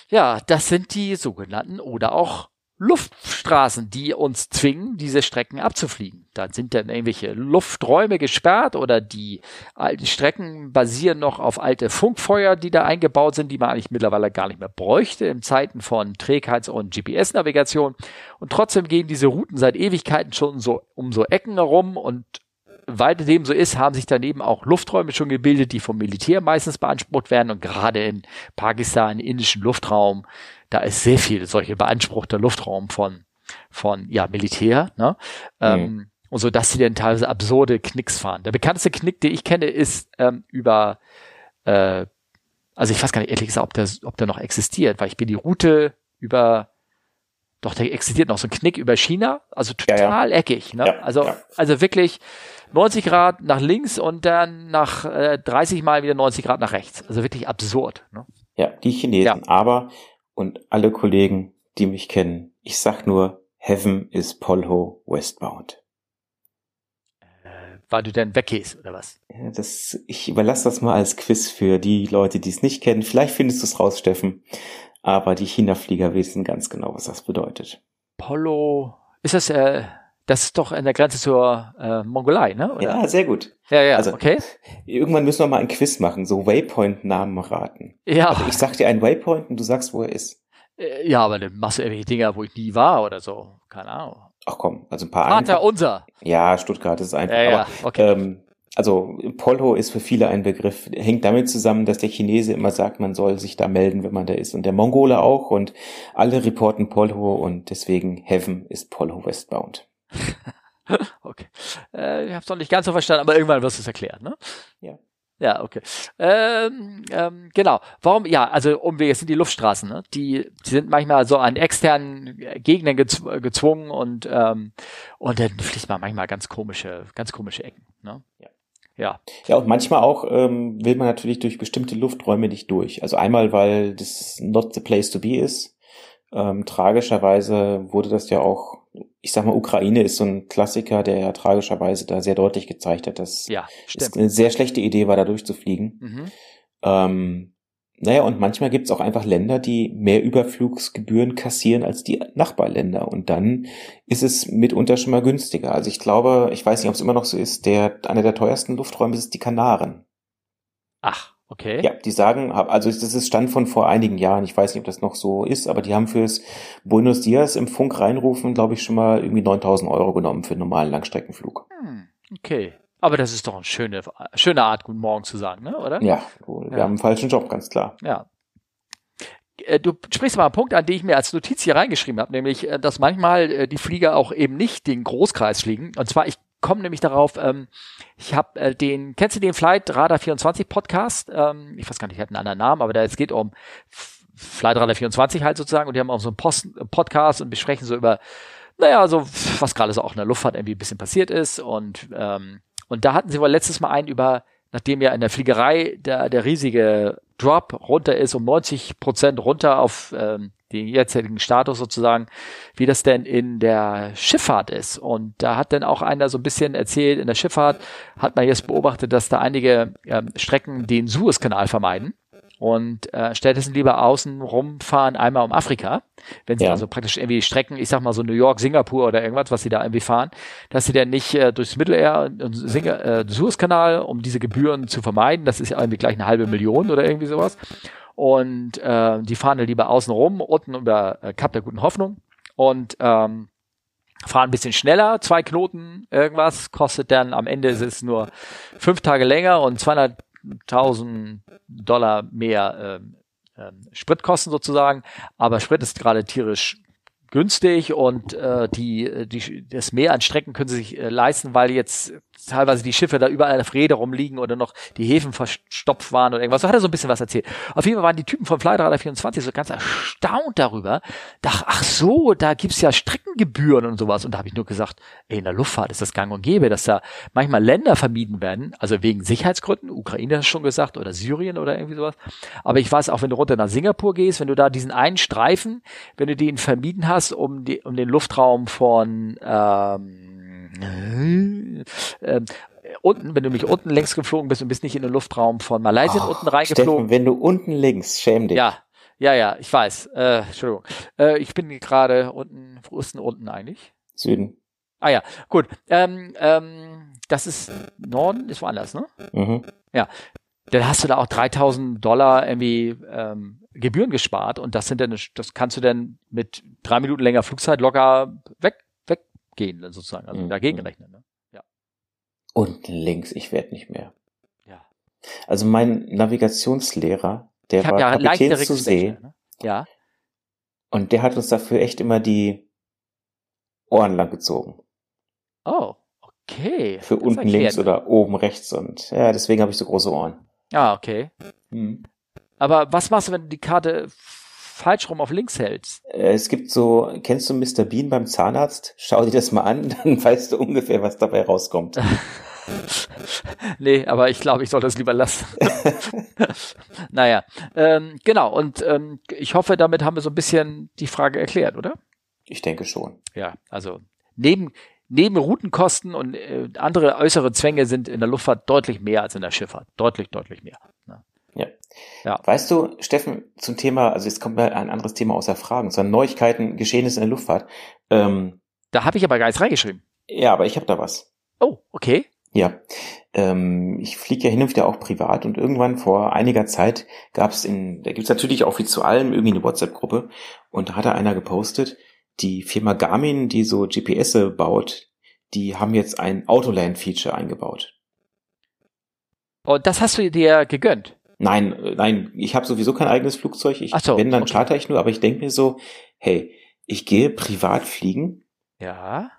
ja, das sind die sogenannten oder auch Luftstraßen, die uns zwingen, diese Strecken abzufliegen. Da sind dann irgendwelche Lufträume gesperrt oder die alten Strecken basieren noch auf alte Funkfeuer, die da eingebaut sind, die man eigentlich mittlerweile gar nicht mehr bräuchte in Zeiten von Trägheits- und GPS-Navigation. Und trotzdem gehen diese Routen seit Ewigkeiten schon so um so Ecken herum und weil dem so ist, haben sich daneben auch Lufträume schon gebildet, die vom Militär meistens beansprucht werden. Und gerade in Pakistan, im indischen Luftraum, da ist sehr viel solche beanspruchter Luftraum von, von ja, Militär. Ne? Ähm, und so, dass sie dann teilweise absurde Knicks fahren. Der bekannteste Knick, den ich kenne, ist ähm, über, äh, also ich weiß gar nicht ehrlich gesagt, ob der, ob der noch existiert, weil ich bin die Route über doch, der existiert noch so ein Knick über China, also Ja, ja. total eckig. Ne? Ja, also, ja. also wirklich 90 Grad nach links und dann nach äh, 30 Mal wieder 90 Grad nach rechts. Also wirklich absurd. Ne? Ja, die Chinesen. Aber, und alle Kollegen, die mich kennen, ich sag nur, Heaven is Polho westbound. Weil du dann weggehst oder was? Ja, das, ich überlasse das mal als Quiz für die Leute, die es nicht kennen. Vielleicht findest du es raus, Steffen. Aber die China-Flieger wissen ganz genau, was das bedeutet. Polo, ist das, äh, das ist doch an der Grenze zur äh, Mongolei, ne? Oder? Ja, sehr gut. ja, ja, also- okay. Irgendwann müssen wir mal ein Quiz machen, so Waypoint-Namen raten. Ja, Also ich sag dir einen Waypoint und du sagst, wo er ist. äh, ja, aber dann machst du irgendwelche Dinger, wo ich nie war oder so. Keine Ahnung. Ach komm, also ein paar Vater einfach. unser. Ja, Stuttgart ist einfach. Ja, ja, Aber, okay. ähm, also Polho ist für viele ein Begriff, hängt damit zusammen, dass der Chinese immer sagt, man soll sich da melden, wenn man da ist. Und der Mongole auch und alle reporten Polho und deswegen Heaven ist Polho westbound. *laughs* Okay. Äh, ich hab's noch nicht ganz so verstanden, aber irgendwann wirst du es erklären, ne? Ja. Ja, okay. Ähm, ähm, genau. Warum? Ja, also Umwege sind die Luftstraßen, ne? Die, die sind manchmal so an externen Gegenden gezw gezwungen und ähm, und dann fliegt man manchmal ganz komische, ganz komische Ecken, ne? Ja. Ja. Ja, und manchmal auch ähm, will man natürlich durch bestimmte Lufträume nicht durch. Also einmal, weil das not the place to be ist. Ähm, tragischerweise wurde das ja auch, ich sag mal, Ukraine ist so ein Klassiker, der ja tragischerweise da sehr deutlich gezeigt hat, dass Ja, es eine sehr schlechte Idee war, da durchzufliegen. Mhm. Ähm, naja, und manchmal gibt's auch einfach Länder, die mehr Überflugsgebühren kassieren als die Nachbarländer. Und dann ist es mitunter schon mal günstiger. Also ich glaube, ich weiß nicht, ob es immer noch so ist, der, einer der teuersten Lufträume ist die Kanaren. Ach, okay. Ja, die sagen, also das ist Stand von vor einigen Jahren, ich weiß nicht, ob das noch so ist, aber die haben fürs Buenos Dias im Funk reinrufen, glaube ich, schon mal irgendwie 9000 Euro genommen für einen normalen Langstreckenflug. Hm, okay. Aber das ist doch eine schöne, schöne Art, Guten Morgen zu sagen, ne? Oder? Ja, wir Ja. haben einen falschen Job, ganz klar. Ja. Äh, Du sprichst mal einen Punkt an, den ich mir als Notiz hier reingeschrieben habe, nämlich, äh, dass manchmal äh, die Flieger auch eben nicht den Großkreis fliegen. Und zwar, ich komme nämlich darauf, ähm, ich habe äh, den, kennst du den Flight Radar 24 Podcast? Ähm, ich weiß gar nicht, der hat einen anderen Namen, aber da es geht um Flight Radar 24 halt sozusagen und die haben auch so einen Post Podcast und besprechen so über, naja, so was gerade so auch in der Luftfahrt irgendwie ein bisschen passiert ist und ähm, und da hatten sie wohl letztes Mal einen über, nachdem ja in der Fliegerei der, der riesige Drop runter ist, um 90 Prozent runter auf ähm, den jetzigen Status sozusagen, wie das denn in der Schifffahrt ist. Und da hat dann auch einer so ein bisschen erzählt, in der Schifffahrt hat man jetzt beobachtet, dass da einige ähm, Strecken den Suezkanal vermeiden und äh, stattdessen lieber außen rumfahren, einmal um Afrika, wenn sie Ja. also praktisch irgendwie Strecken, ich sag mal so New York, Singapur oder irgendwas, was sie da irgendwie fahren, dass sie dann nicht äh, durchs Mittelmeer und Sing äh, Suezkanal, um diese Gebühren zu vermeiden, das ist ja irgendwie gleich eine halbe Million oder irgendwie sowas. Und äh, die fahren dann lieber außen rum, unten über äh, Kap der Guten Hoffnung und ähm, fahren ein bisschen schneller, zwei Knoten, irgendwas, kostet dann am Ende ist es nur fünf Tage länger und 200.000 Dollar mehr ähm, ähm, Spritkosten sozusagen. Aber Sprit ist gerade tierisch günstig und äh, die, die, das Meer an Strecken können sie sich äh, leisten, weil jetzt teilweise die Schiffe da überall auf Räder rumliegen oder noch die Häfen verstopft waren oder irgendwas. So hat er so ein bisschen was erzählt. Auf jeden Fall waren die Typen von Flyradar 24 so ganz erstaunt darüber. Dachte, ach so, da gibt's ja Streckengebühren und sowas. Und da habe ich nur gesagt, ey, in der Luftfahrt ist das gang und gäbe, dass da manchmal Länder vermieden werden, also wegen Sicherheitsgründen, Ukraine hat schon gesagt, oder Syrien oder irgendwie sowas. Aber ich weiß auch, wenn du runter nach Singapur gehst, wenn du da diesen einen Streifen, wenn du den vermieden hast, um, die, um den Luftraum von ähm, äh, unten, wenn du nicht unten längs geflogen bist und bist nicht in den Luftraum von Malaysia oh, unten reingeflogen. Steffen, wenn du unten links, schäm dich. Ja, ja, ja, ich weiß. Äh, Entschuldigung. Äh, ich bin gerade unten, wo ist denn unten eigentlich? Süden. Ah ja, gut. Ähm, ähm, das ist Norden, ist woanders, ne? Mhm. Ja. Dann hast du da auch 3000 Dollar irgendwie ähm, Gebühren gespart und das sind dann, das kannst du dann mit drei Minuten länger Flugzeit locker weg gehen, sozusagen, also mhm. dagegen rechnen. Ne? Ja. Und links, ich werde nicht mehr. Ja. Also mein Navigationslehrer, der war ja Kapitän zu See. Ne? Ja. Und der hat uns dafür echt immer die Ohren lang gezogen. Oh, okay. Für das unten links oder oben rechts und ja, deswegen habe ich so große Ohren. Ah, okay. Mhm. Aber was machst du, wenn du die Karte falsch rum auf links hältst. Äh, es gibt so, kennst du Mr. Bean beim Zahnarzt? *laughs* Schau dir das mal an, dann weißt du ungefähr, was dabei rauskommt. *laughs* nee, aber ich glaube, ich soll das lieber lassen. *laughs* naja, ähm, genau. Und ähm, ich hoffe, damit haben wir so ein bisschen die Frage erklärt, oder? Ich denke schon. Ja, also neben, neben Routenkosten und äh, andere äußere Zwänge sind in der Luftfahrt deutlich mehr als in der Schifffahrt. Deutlich, deutlich mehr. Ne? Ja. ja. Weißt du, Steffen, zum Thema, also jetzt kommt mal ein anderes Thema außer Fragen, sondern Neuigkeiten, Geschehnisse in der Luftfahrt. Ähm, da habe ich aber gar nichts reingeschrieben. Ja, aber ich habe da was. Oh, okay. Ja, ähm, ich fliege ja hin und wieder auch privat und irgendwann vor einiger Zeit gab es in, da gibt's natürlich auch wie zu allem irgendwie eine WhatsApp-Gruppe und da hatte einer gepostet, die Firma Garmin, die so GPS baut, die haben jetzt ein Autoland-Feature eingebaut. Und das hast du dir gegönnt? Nein, nein, ich habe sowieso kein eigenes Flugzeug. Ich, so, wenn, dann okay. charter ich nur, aber ich denke mir so, hey, ich gehe privat fliegen. Ja.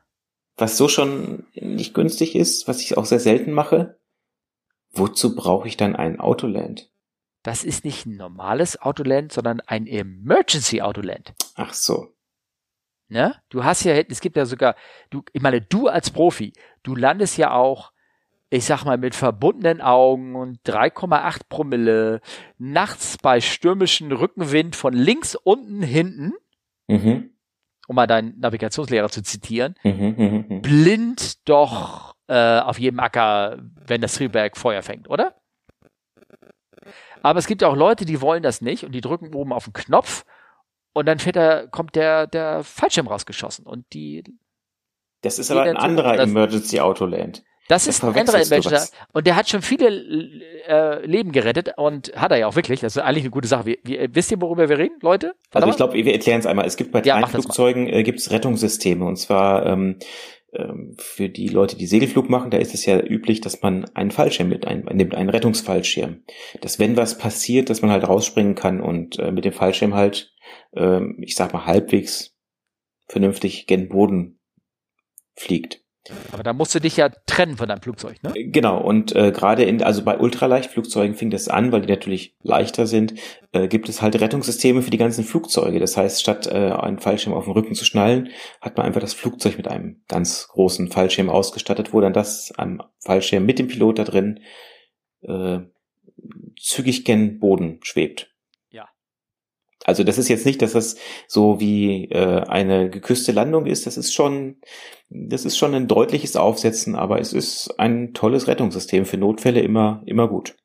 Was so schon nicht günstig ist, was ich auch sehr selten mache. Wozu brauche ich dann ein Autoland? Das ist nicht ein normales Autoland, sondern ein Emergency Autoland. Ach so. Ne? Du hast ja, es gibt ja sogar, du, ich meine, du als Profi, du landest ja auch ich sag mal, mit verbundenen Augen und 3,8 Promille, nachts bei stürmischem Rückenwind von links unten hinten, mhm. um mal deinen Navigationslehrer zu zitieren, mhm, mh, mh. blind doch äh, auf jedem Acker, wenn das Triebwerk Feuer fängt, oder? Aber es gibt ja auch Leute, die wollen das nicht und die drücken oben auf den Knopf und dann fährt der, kommt der, der Fallschirm rausgeschossen und die. Das ist aber ein anderer Emergency Autoland. Das ist ein anderer Adventure. Und der hat schon viele äh, Leben gerettet und hat er ja auch wirklich. Das ist eigentlich eine gute Sache. Wie, wie, wisst ihr, worüber wir reden, Leute? Also ich glaube, wir erklären es einmal. Es gibt bei ja, Flugzeugen äh, gibt's Rettungssysteme und zwar ähm, ähm, für die Leute, die Segelflug machen, da ist es ja üblich, dass man einen Fallschirm mit ein, nimmt, einen Rettungsfallschirm. Dass wenn was passiert, dass man halt rausspringen kann und äh, mit dem Fallschirm halt, äh, ich sag mal, halbwegs vernünftig gen Boden fliegt. Aber da musst du dich ja trennen von deinem Flugzeug, ne? Genau, und äh, gerade in, also bei Ultraleichtflugzeugen fing das an, weil die natürlich leichter sind, äh, gibt es halt Rettungssysteme für die ganzen Flugzeuge. Das heißt, statt äh, einen Fallschirm auf den Rücken zu schnallen, hat man einfach das Flugzeug mit einem ganz großen Fallschirm ausgestattet, wo dann das am Fallschirm mit dem Pilot da drin äh, zügig gen Boden schwebt. Also das ist jetzt nicht, dass das so wie äh, eine geküsste Landung ist. Das ist schon, das ist schon ein deutliches Aufsetzen, aber es ist ein tolles Rettungssystem für Notfälle immer, immer gut.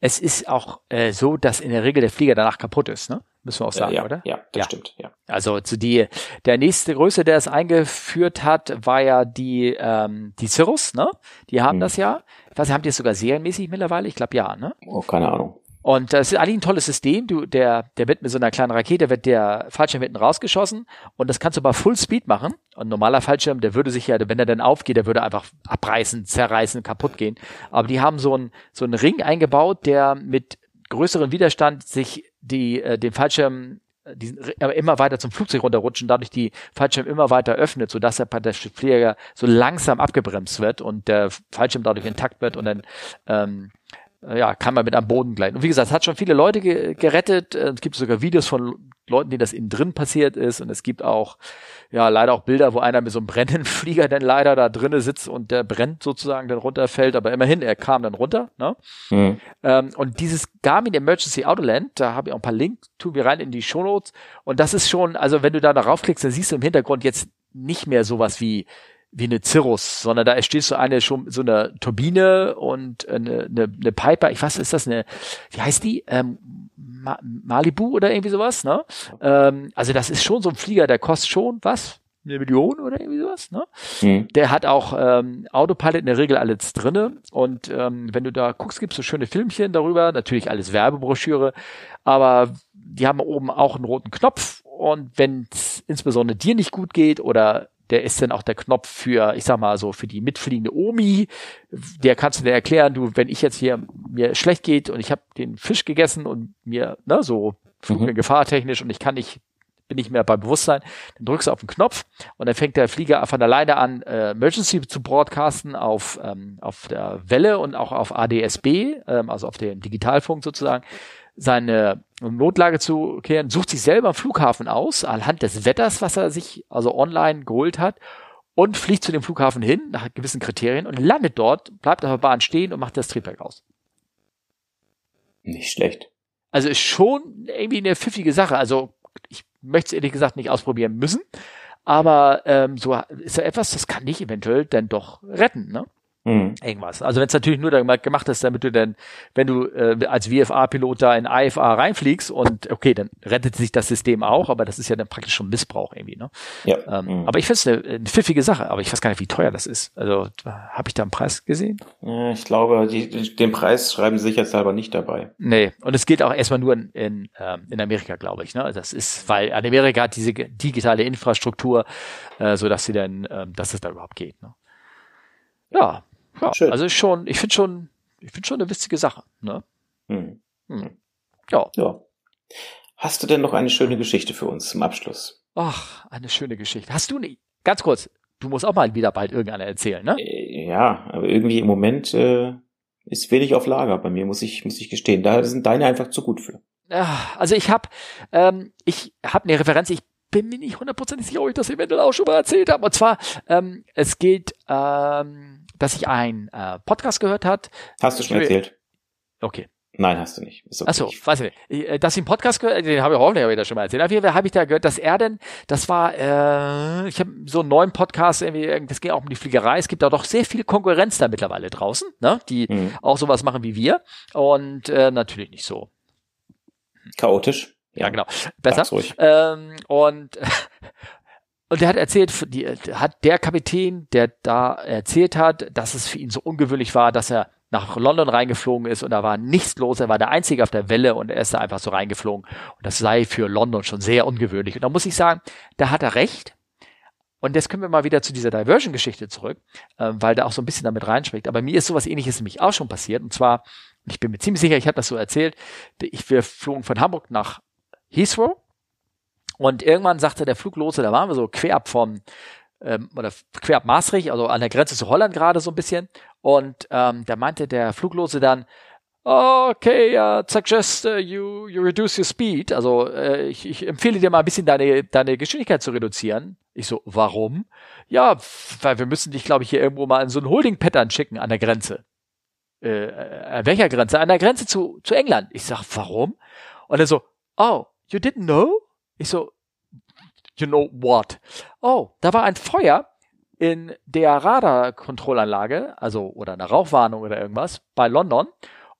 Es ist auch äh, so, dass in der Regel der Flieger danach kaputt ist, ne? Müssen wir auch sagen, äh, ja, oder? Ja, das ja. stimmt, ja. Also zu die, der nächste Größe, der es eingeführt hat, war ja die, ähm, die Cirrus, ne? Die haben hm. das ja. Ich weiß, haben die es sogar serienmäßig mittlerweile? Ich glaube ja, ne? Oh, keine Ahnung. Und das ist eigentlich ein tolles System. Du, der, der wird mit so einer kleinen Rakete, wird der Fallschirm hinten rausgeschossen und das kannst du bei Full Speed machen. Und normaler Fallschirm, der würde sich ja, wenn er dann aufgeht, der würde einfach abreißen, zerreißen, kaputt gehen. Aber die haben so einen, so einen Ring eingebaut, der mit größeren Widerstand, sich die, äh, den Fallschirm äh, diesen, aber immer weiter zum Flugzeug runterrutschen, dadurch die Fallschirm immer weiter öffnet, sodass der, der Flieger so langsam abgebremst wird und der Fallschirm dadurch intakt wird und dann ähm, ja, kann man mit am Boden gleiten. Und wie gesagt, es hat schon viele Leute ge gerettet. Es gibt sogar Videos von Leuten, denen das innen drin passiert ist. Und es gibt auch, ja, leider auch Bilder, wo einer mit so einem brennenden *laughs* Flieger dann leider da drinnen sitzt und der brennt sozusagen dann runterfällt. Aber immerhin, er kam dann runter. Ne? Mhm. Ähm, und dieses Garmin Emergency Autoland, da habe ich auch ein paar Links, tun wir rein in die Shownotes. Und das ist schon, also wenn du da darauf klickst, dann siehst du im Hintergrund jetzt nicht mehr sowas wie wie eine Cirrus, sondern da steht so eine schon so eine Turbine und eine, eine, eine Piper, ich weiß, ist das eine, wie heißt die? Ähm, Ma Malibu oder irgendwie sowas, ne? Ähm, also das ist schon so ein Flieger, der kostet schon was? Eine Million oder irgendwie sowas, ne? Mhm. Der hat auch ähm, Autopilot in der Regel alles drinne und ähm, wenn du da guckst, gibt's so schöne Filmchen darüber, natürlich alles Werbebroschüre, aber die haben oben auch einen roten Knopf und wenn es insbesondere dir nicht gut geht oder der ist dann auch der Knopf für, ich sag mal so, für die mitfliegende Omi. Der kannst du dir erklären, du, wenn ich jetzt hier mir schlecht geht und ich habe den Fisch gegessen und mir, ne, so mhm. gefahrtechnisch und ich kann nicht, bin nicht mehr beim Bewusstsein, dann drückst du auf den Knopf und dann fängt der Flieger von alleine an, äh, Emergency zu broadcasten auf, ähm, auf der Welle und auch auf ADSB, ähm, also auf dem Digitalfunk sozusagen seine Notlage zu kehren, sucht sich selber am Flughafen aus, anhand des Wetters, was er sich also online geholt hat, und fliegt zu dem Flughafen hin, nach gewissen Kriterien, und landet dort, bleibt auf der Bahn stehen und macht das Triebwerk aus. Nicht schlecht. Also ist schon irgendwie eine pfiffige Sache. Also ich möchte es ehrlich gesagt nicht ausprobieren müssen, aber ähm, so ist ja etwas, das kann dich eventuell dann doch retten, ne? Mhm. Irgendwas. Also wenn es natürlich nur gemacht ist, damit du dann, wenn du äh, als VFA-Pilot da in IFA reinfliegst und okay, dann rettet sich das System auch, aber das ist ja dann praktisch schon Missbrauch irgendwie, ne? Ja. Ähm, mhm. Aber ich finde es eine, eine pfiffige Sache, aber ich weiß gar nicht, wie teuer das ist. Also habe ich da einen Preis gesehen? Ich glaube, die, den Preis schreiben sie sicherheitshalber nicht dabei. Nee, und es geht auch erstmal nur in, in, ähm, in Amerika, glaube ich. Ne? Das ist, weil Amerika hat diese digitale Infrastruktur, äh, so dass sie dann, äh, dass es da überhaupt geht. Ne? Ja, ja, Schön. also schon, ich finde schon, ich finde schon eine witzige Sache. Ne? Hm. Hm. Ja. ja. Hast du denn noch eine schöne Geschichte für uns zum Abschluss? Ach, eine schöne Geschichte. Hast du nicht? Ganz kurz, du musst auch mal wieder bald irgendeine erzählen, ne? Äh, ja, aber irgendwie im Moment äh, ist wenig auf Lager bei mir, muss ich, muss ich gestehen. Da sind deine einfach zu gut für. Also ich habe, ähm, ich habe eine Referenz. Ich bin mir nicht hundertprozentig sicher, ob ich das eventuell auch schon mal erzählt habe. Und zwar, ähm, es geht ähm, dass ich ein äh, Podcast gehört hat. Hast du schon erzählt? Okay. Nein, hast du nicht. Okay. Achso, weiß ich nicht. Äh, dass ich einen Podcast gehört, den habe ich hoffentlich wieder schon mal erzählt. Auf jeden Fall habe ich da gehört, dass er denn, das war, äh, ich habe so einen neuen Podcast, irgendwie, das ging auch um die Fliegerei. Es gibt da doch sehr viel Konkurrenz da mittlerweile draußen, ne? die mhm. auch sowas machen wie wir. Und äh, natürlich nicht so. Chaotisch. Ja, genau. Besser. Ähm, und *laughs* Und der hat erzählt, die, hat der Kapitän, der da erzählt hat, dass es für ihn so ungewöhnlich war, dass er nach London reingeflogen ist und da war nichts los. Er war der Einzige auf der Welle und er ist da einfach so reingeflogen. Und das sei für London schon sehr ungewöhnlich. Und da muss ich sagen, da hat er recht. Und jetzt können wir mal wieder zu dieser Diversion-Geschichte zurück, äh, weil da auch so ein bisschen damit reinschmeckt. Aber mir ist sowas ähnliches nämlich auch schon passiert. Und zwar, ich bin mir ziemlich sicher, ich habe das so erzählt, ich, wir flogen von Hamburg nach Heathrow und irgendwann sagte der Fluglose, da waren wir so quer ab vom, ähm, oder quer ab Maastricht, also an der Grenze zu Holland gerade so ein bisschen. Und ähm, da meinte der Fluglose dann, okay, uh, suggest uh, you, you reduce your speed. Also äh, ich, ich empfehle dir mal ein bisschen deine, deine Geschwindigkeit zu reduzieren. Ich so, warum? Ja, weil wir müssen dich, glaube ich, hier irgendwo mal in so ein Holding-Pattern schicken an der Grenze. Äh, an welcher Grenze? An der Grenze zu, zu England. Ich sag, warum? Und er so, oh, you didn't know? Ich so, you know what? Oh, da war ein Feuer in der Radarkontrollanlage, also oder eine Rauchwarnung oder irgendwas bei London.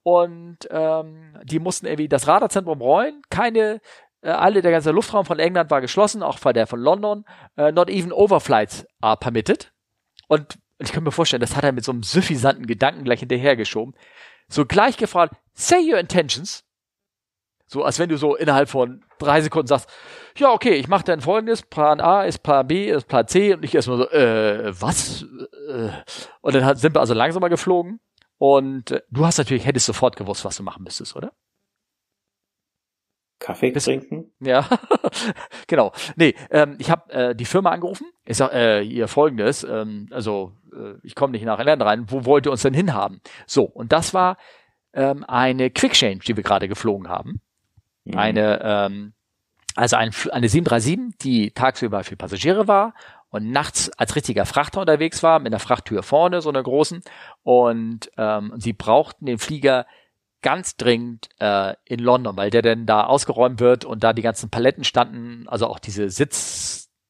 Und ähm, die mussten irgendwie das Radarzentrum räumen. Keine, äh, alle, der ganze Luftraum von England war geschlossen, auch der von London. Äh, not even overflights are permitted. Und ich kann mir vorstellen, das hat er mit so einem suffisanten Gedanken gleich hinterhergeschoben. So gleich gefragt, say your intentions. So als wenn du so innerhalb von drei Sekunden sagst, ja, okay, ich mache dann folgendes, Plan A ist Plan B, ist Plan C und ich erstmal so, äh, was? Äh, und dann sind wir also langsamer geflogen und äh, du hast natürlich, hättest sofort gewusst, was du machen müsstest, oder? Kaffee trinken? Ja, *laughs* genau. Nee, ähm, ich habe äh, die Firma angerufen. Ich sag, äh, ihr folgendes, ähm, also äh, ich komme nicht nach England rein, wo wollt ihr uns denn hinhaben? So, und das war ähm, eine Quick die wir gerade geflogen haben. Mhm. Eine, ähm, also ein, eine 737, die tagsüber für Passagiere war und nachts als richtiger Frachter unterwegs war, mit einer Frachttür vorne, so einer großen. Und ähm, sie brauchten den Flieger ganz dringend äh, in London, weil der dann da ausgeräumt wird und da die ganzen Paletten standen, also auch diese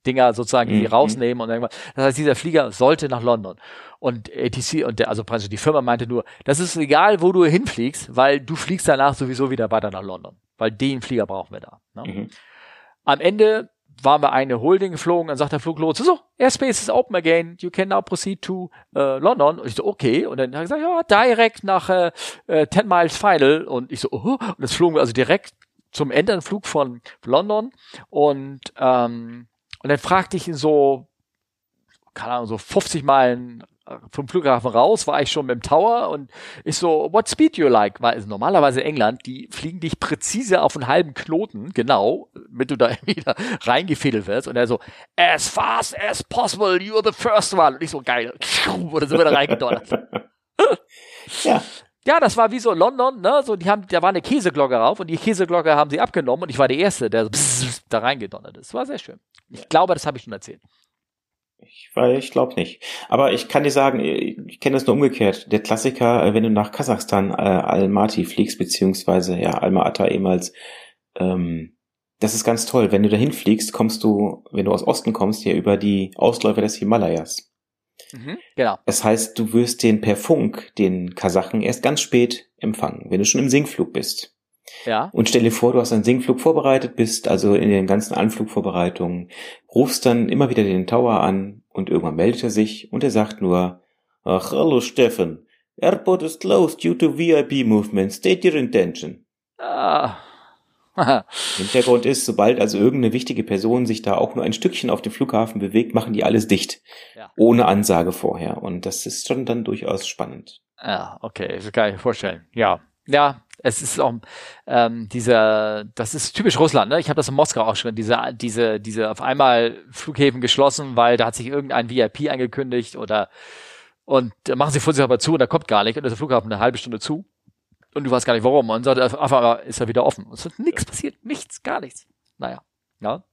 Sitzdinger sozusagen, die, mhm. rausnehmen und irgendwas. Das heißt, dieser Flieger sollte nach London. Und ATC und der, also praktisch die Firma meinte nur, das ist egal, wo du hinfliegst, weil du fliegst danach sowieso wieder weiter nach London, weil den Flieger brauchen wir da. Ne? Mhm. Am Ende waren wir eine Holding geflogen, dann sagt der Fluglotse, so, Airspace is open again, you can now proceed to äh, London. Und ich so, okay. Und dann hat er gesagt, ja, direkt nach äh, äh, 10 Miles Final. Und ich so, oh, und jetzt flogen wir also direkt zum Endanflug von London. Und, ähm, und dann fragte ich ihn so, keine Ahnung, so 50 Meilen vom Flughafen raus, war ich schon mit dem Tower und ich so, what speed you like? Weil also normalerweise England, die fliegen dich präzise auf einen halben Knoten, genau, damit du da *laughs* wieder reingefädelt wirst. Und er so, as fast as possible, you're the first one. Und ich so, geil. *laughs* Oder wir da reingedonnert. *laughs* ja. Ja, das war wie so London, ne? So, die haben, da war eine Käseglocke rauf und die Käseglocke haben sie abgenommen und ich war der Erste, der so da reingedonnert ist. Das war sehr schön. Ich glaube, das habe ich schon erzählt. Ich, weil ich glaube nicht. Aber ich kann dir sagen, ich kenne das nur umgekehrt. Der Klassiker, äh, wenn du nach Kasachstan äh, Almaty fliegst, beziehungsweise ja Alma-Ata ehemals, ähm, das ist ganz toll. Wenn du dahin fliegst, kommst du, wenn du aus Osten kommst, ja über die Ausläufer des Himalayas. Mhm, genau. Das heißt, du wirst den per Funk, den Kasachen, erst ganz spät empfangen, wenn du schon im Sinkflug bist. Ja. Und stell dir vor, du hast einen Sinkflug vorbereitet, bist also in den ganzen Anflugvorbereitungen, rufst dann immer wieder den Tower an und irgendwann meldet er sich und er sagt nur, ach, hallo Steffen, airport is closed due to VIP movement, state your intention. Ah. *laughs* Hintergrund ist, sobald also irgendeine wichtige Person sich da auch nur ein Stückchen auf dem Flughafen bewegt, machen die alles dicht. Ja. Ohne Ansage vorher. Und das ist schon dann durchaus spannend. Ja, okay, das kann ich mir vorstellen. Ja. Ja, es ist auch ähm, dieser, das ist typisch Russland, ne? Ich habe das in Moskau auch schon, diese, diese, diese auf einmal Flughäfen geschlossen, weil da hat sich irgendein VIP angekündigt oder und da machen sie vor sich aber zu und da kommt gar nicht und der Flughafen eine halbe Stunde zu und du weißt gar nicht warum und sagt, einmal ist er wieder offen. Es ist nichts passiert, nichts, gar nichts. Naja, ja.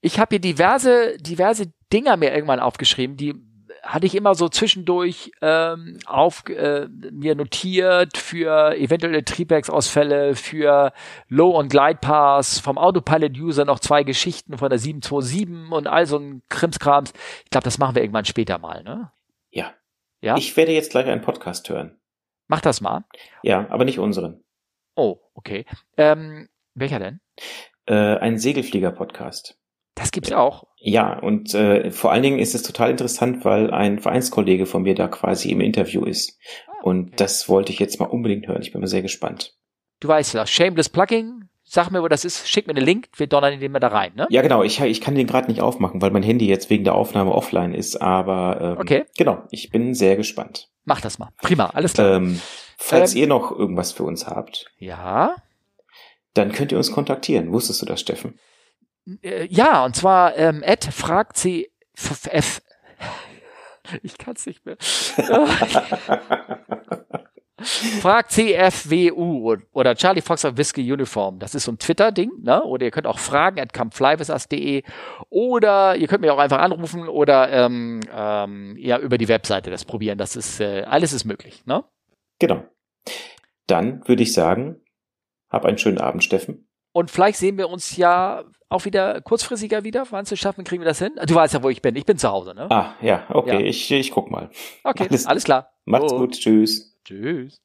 Ich habe hier diverse, diverse Dinger mir irgendwann aufgeschrieben, die hatte ich immer so zwischendurch ähm, auf äh, mir notiert für eventuelle Triebwerksausfälle, für Low- und Glide-Pass, vom Autopilot-User noch zwei Geschichten von der 727 und all so ein Krimskrams. Ich glaube, das machen wir irgendwann später mal, ne? Ja. Ja. Ich werde jetzt gleich einen Podcast hören. Mach das mal. Ja, aber nicht unseren. Oh, okay. Ähm, welcher denn? Äh, ein Segelflieger-Podcast. Das gibt's auch. Ja, und äh, vor allen Dingen ist es total interessant, weil ein Vereinskollege von mir da quasi im Interview ist. Ah, okay. Und das wollte ich jetzt mal unbedingt hören. Ich bin mal sehr gespannt. Du weißt ja, Shameless Plugging, sag mir, wo das ist, schick mir den Link, wir donnern den mal da rein, ne? Ja, genau, ich, ich kann den gerade nicht aufmachen, weil mein Handy jetzt wegen der Aufnahme offline ist, aber ähm, okay. genau, ich bin sehr gespannt. Mach das mal. Prima, alles klar. Ähm, falls ähm, ihr noch irgendwas für uns habt. Ja. Dann könnt ihr uns kontaktieren. Wusstest du das, Steffen? Äh, ja, und zwar ähm, Ed fragt sie F. *laughs* Ich kann es nicht mehr. *laughs* *laughs* fragt CFWU oder Charlie Foxer Whiskey Uniform. Das ist so ein Twitter-Ding, ne? Oder ihr könnt auch fragen at campflyvisas.de oder ihr könnt mir auch einfach anrufen oder ähm, ähm, ja über die Webseite das probieren. Das ist äh, alles ist möglich, ne? Genau. Dann würde ich sagen, hab einen schönen Abend, Steffen. Und vielleicht sehen wir uns ja auch wieder kurzfristiger wieder. Wann es schaffen, kriegen wir das hin? Du weißt ja, wo ich bin. Ich bin zu Hause, ne? Ah, ja, okay. Ja. Ich, ich guck mal. Okay, alles, alles klar. Macht's gut. gut. Tschüss. Tschüss.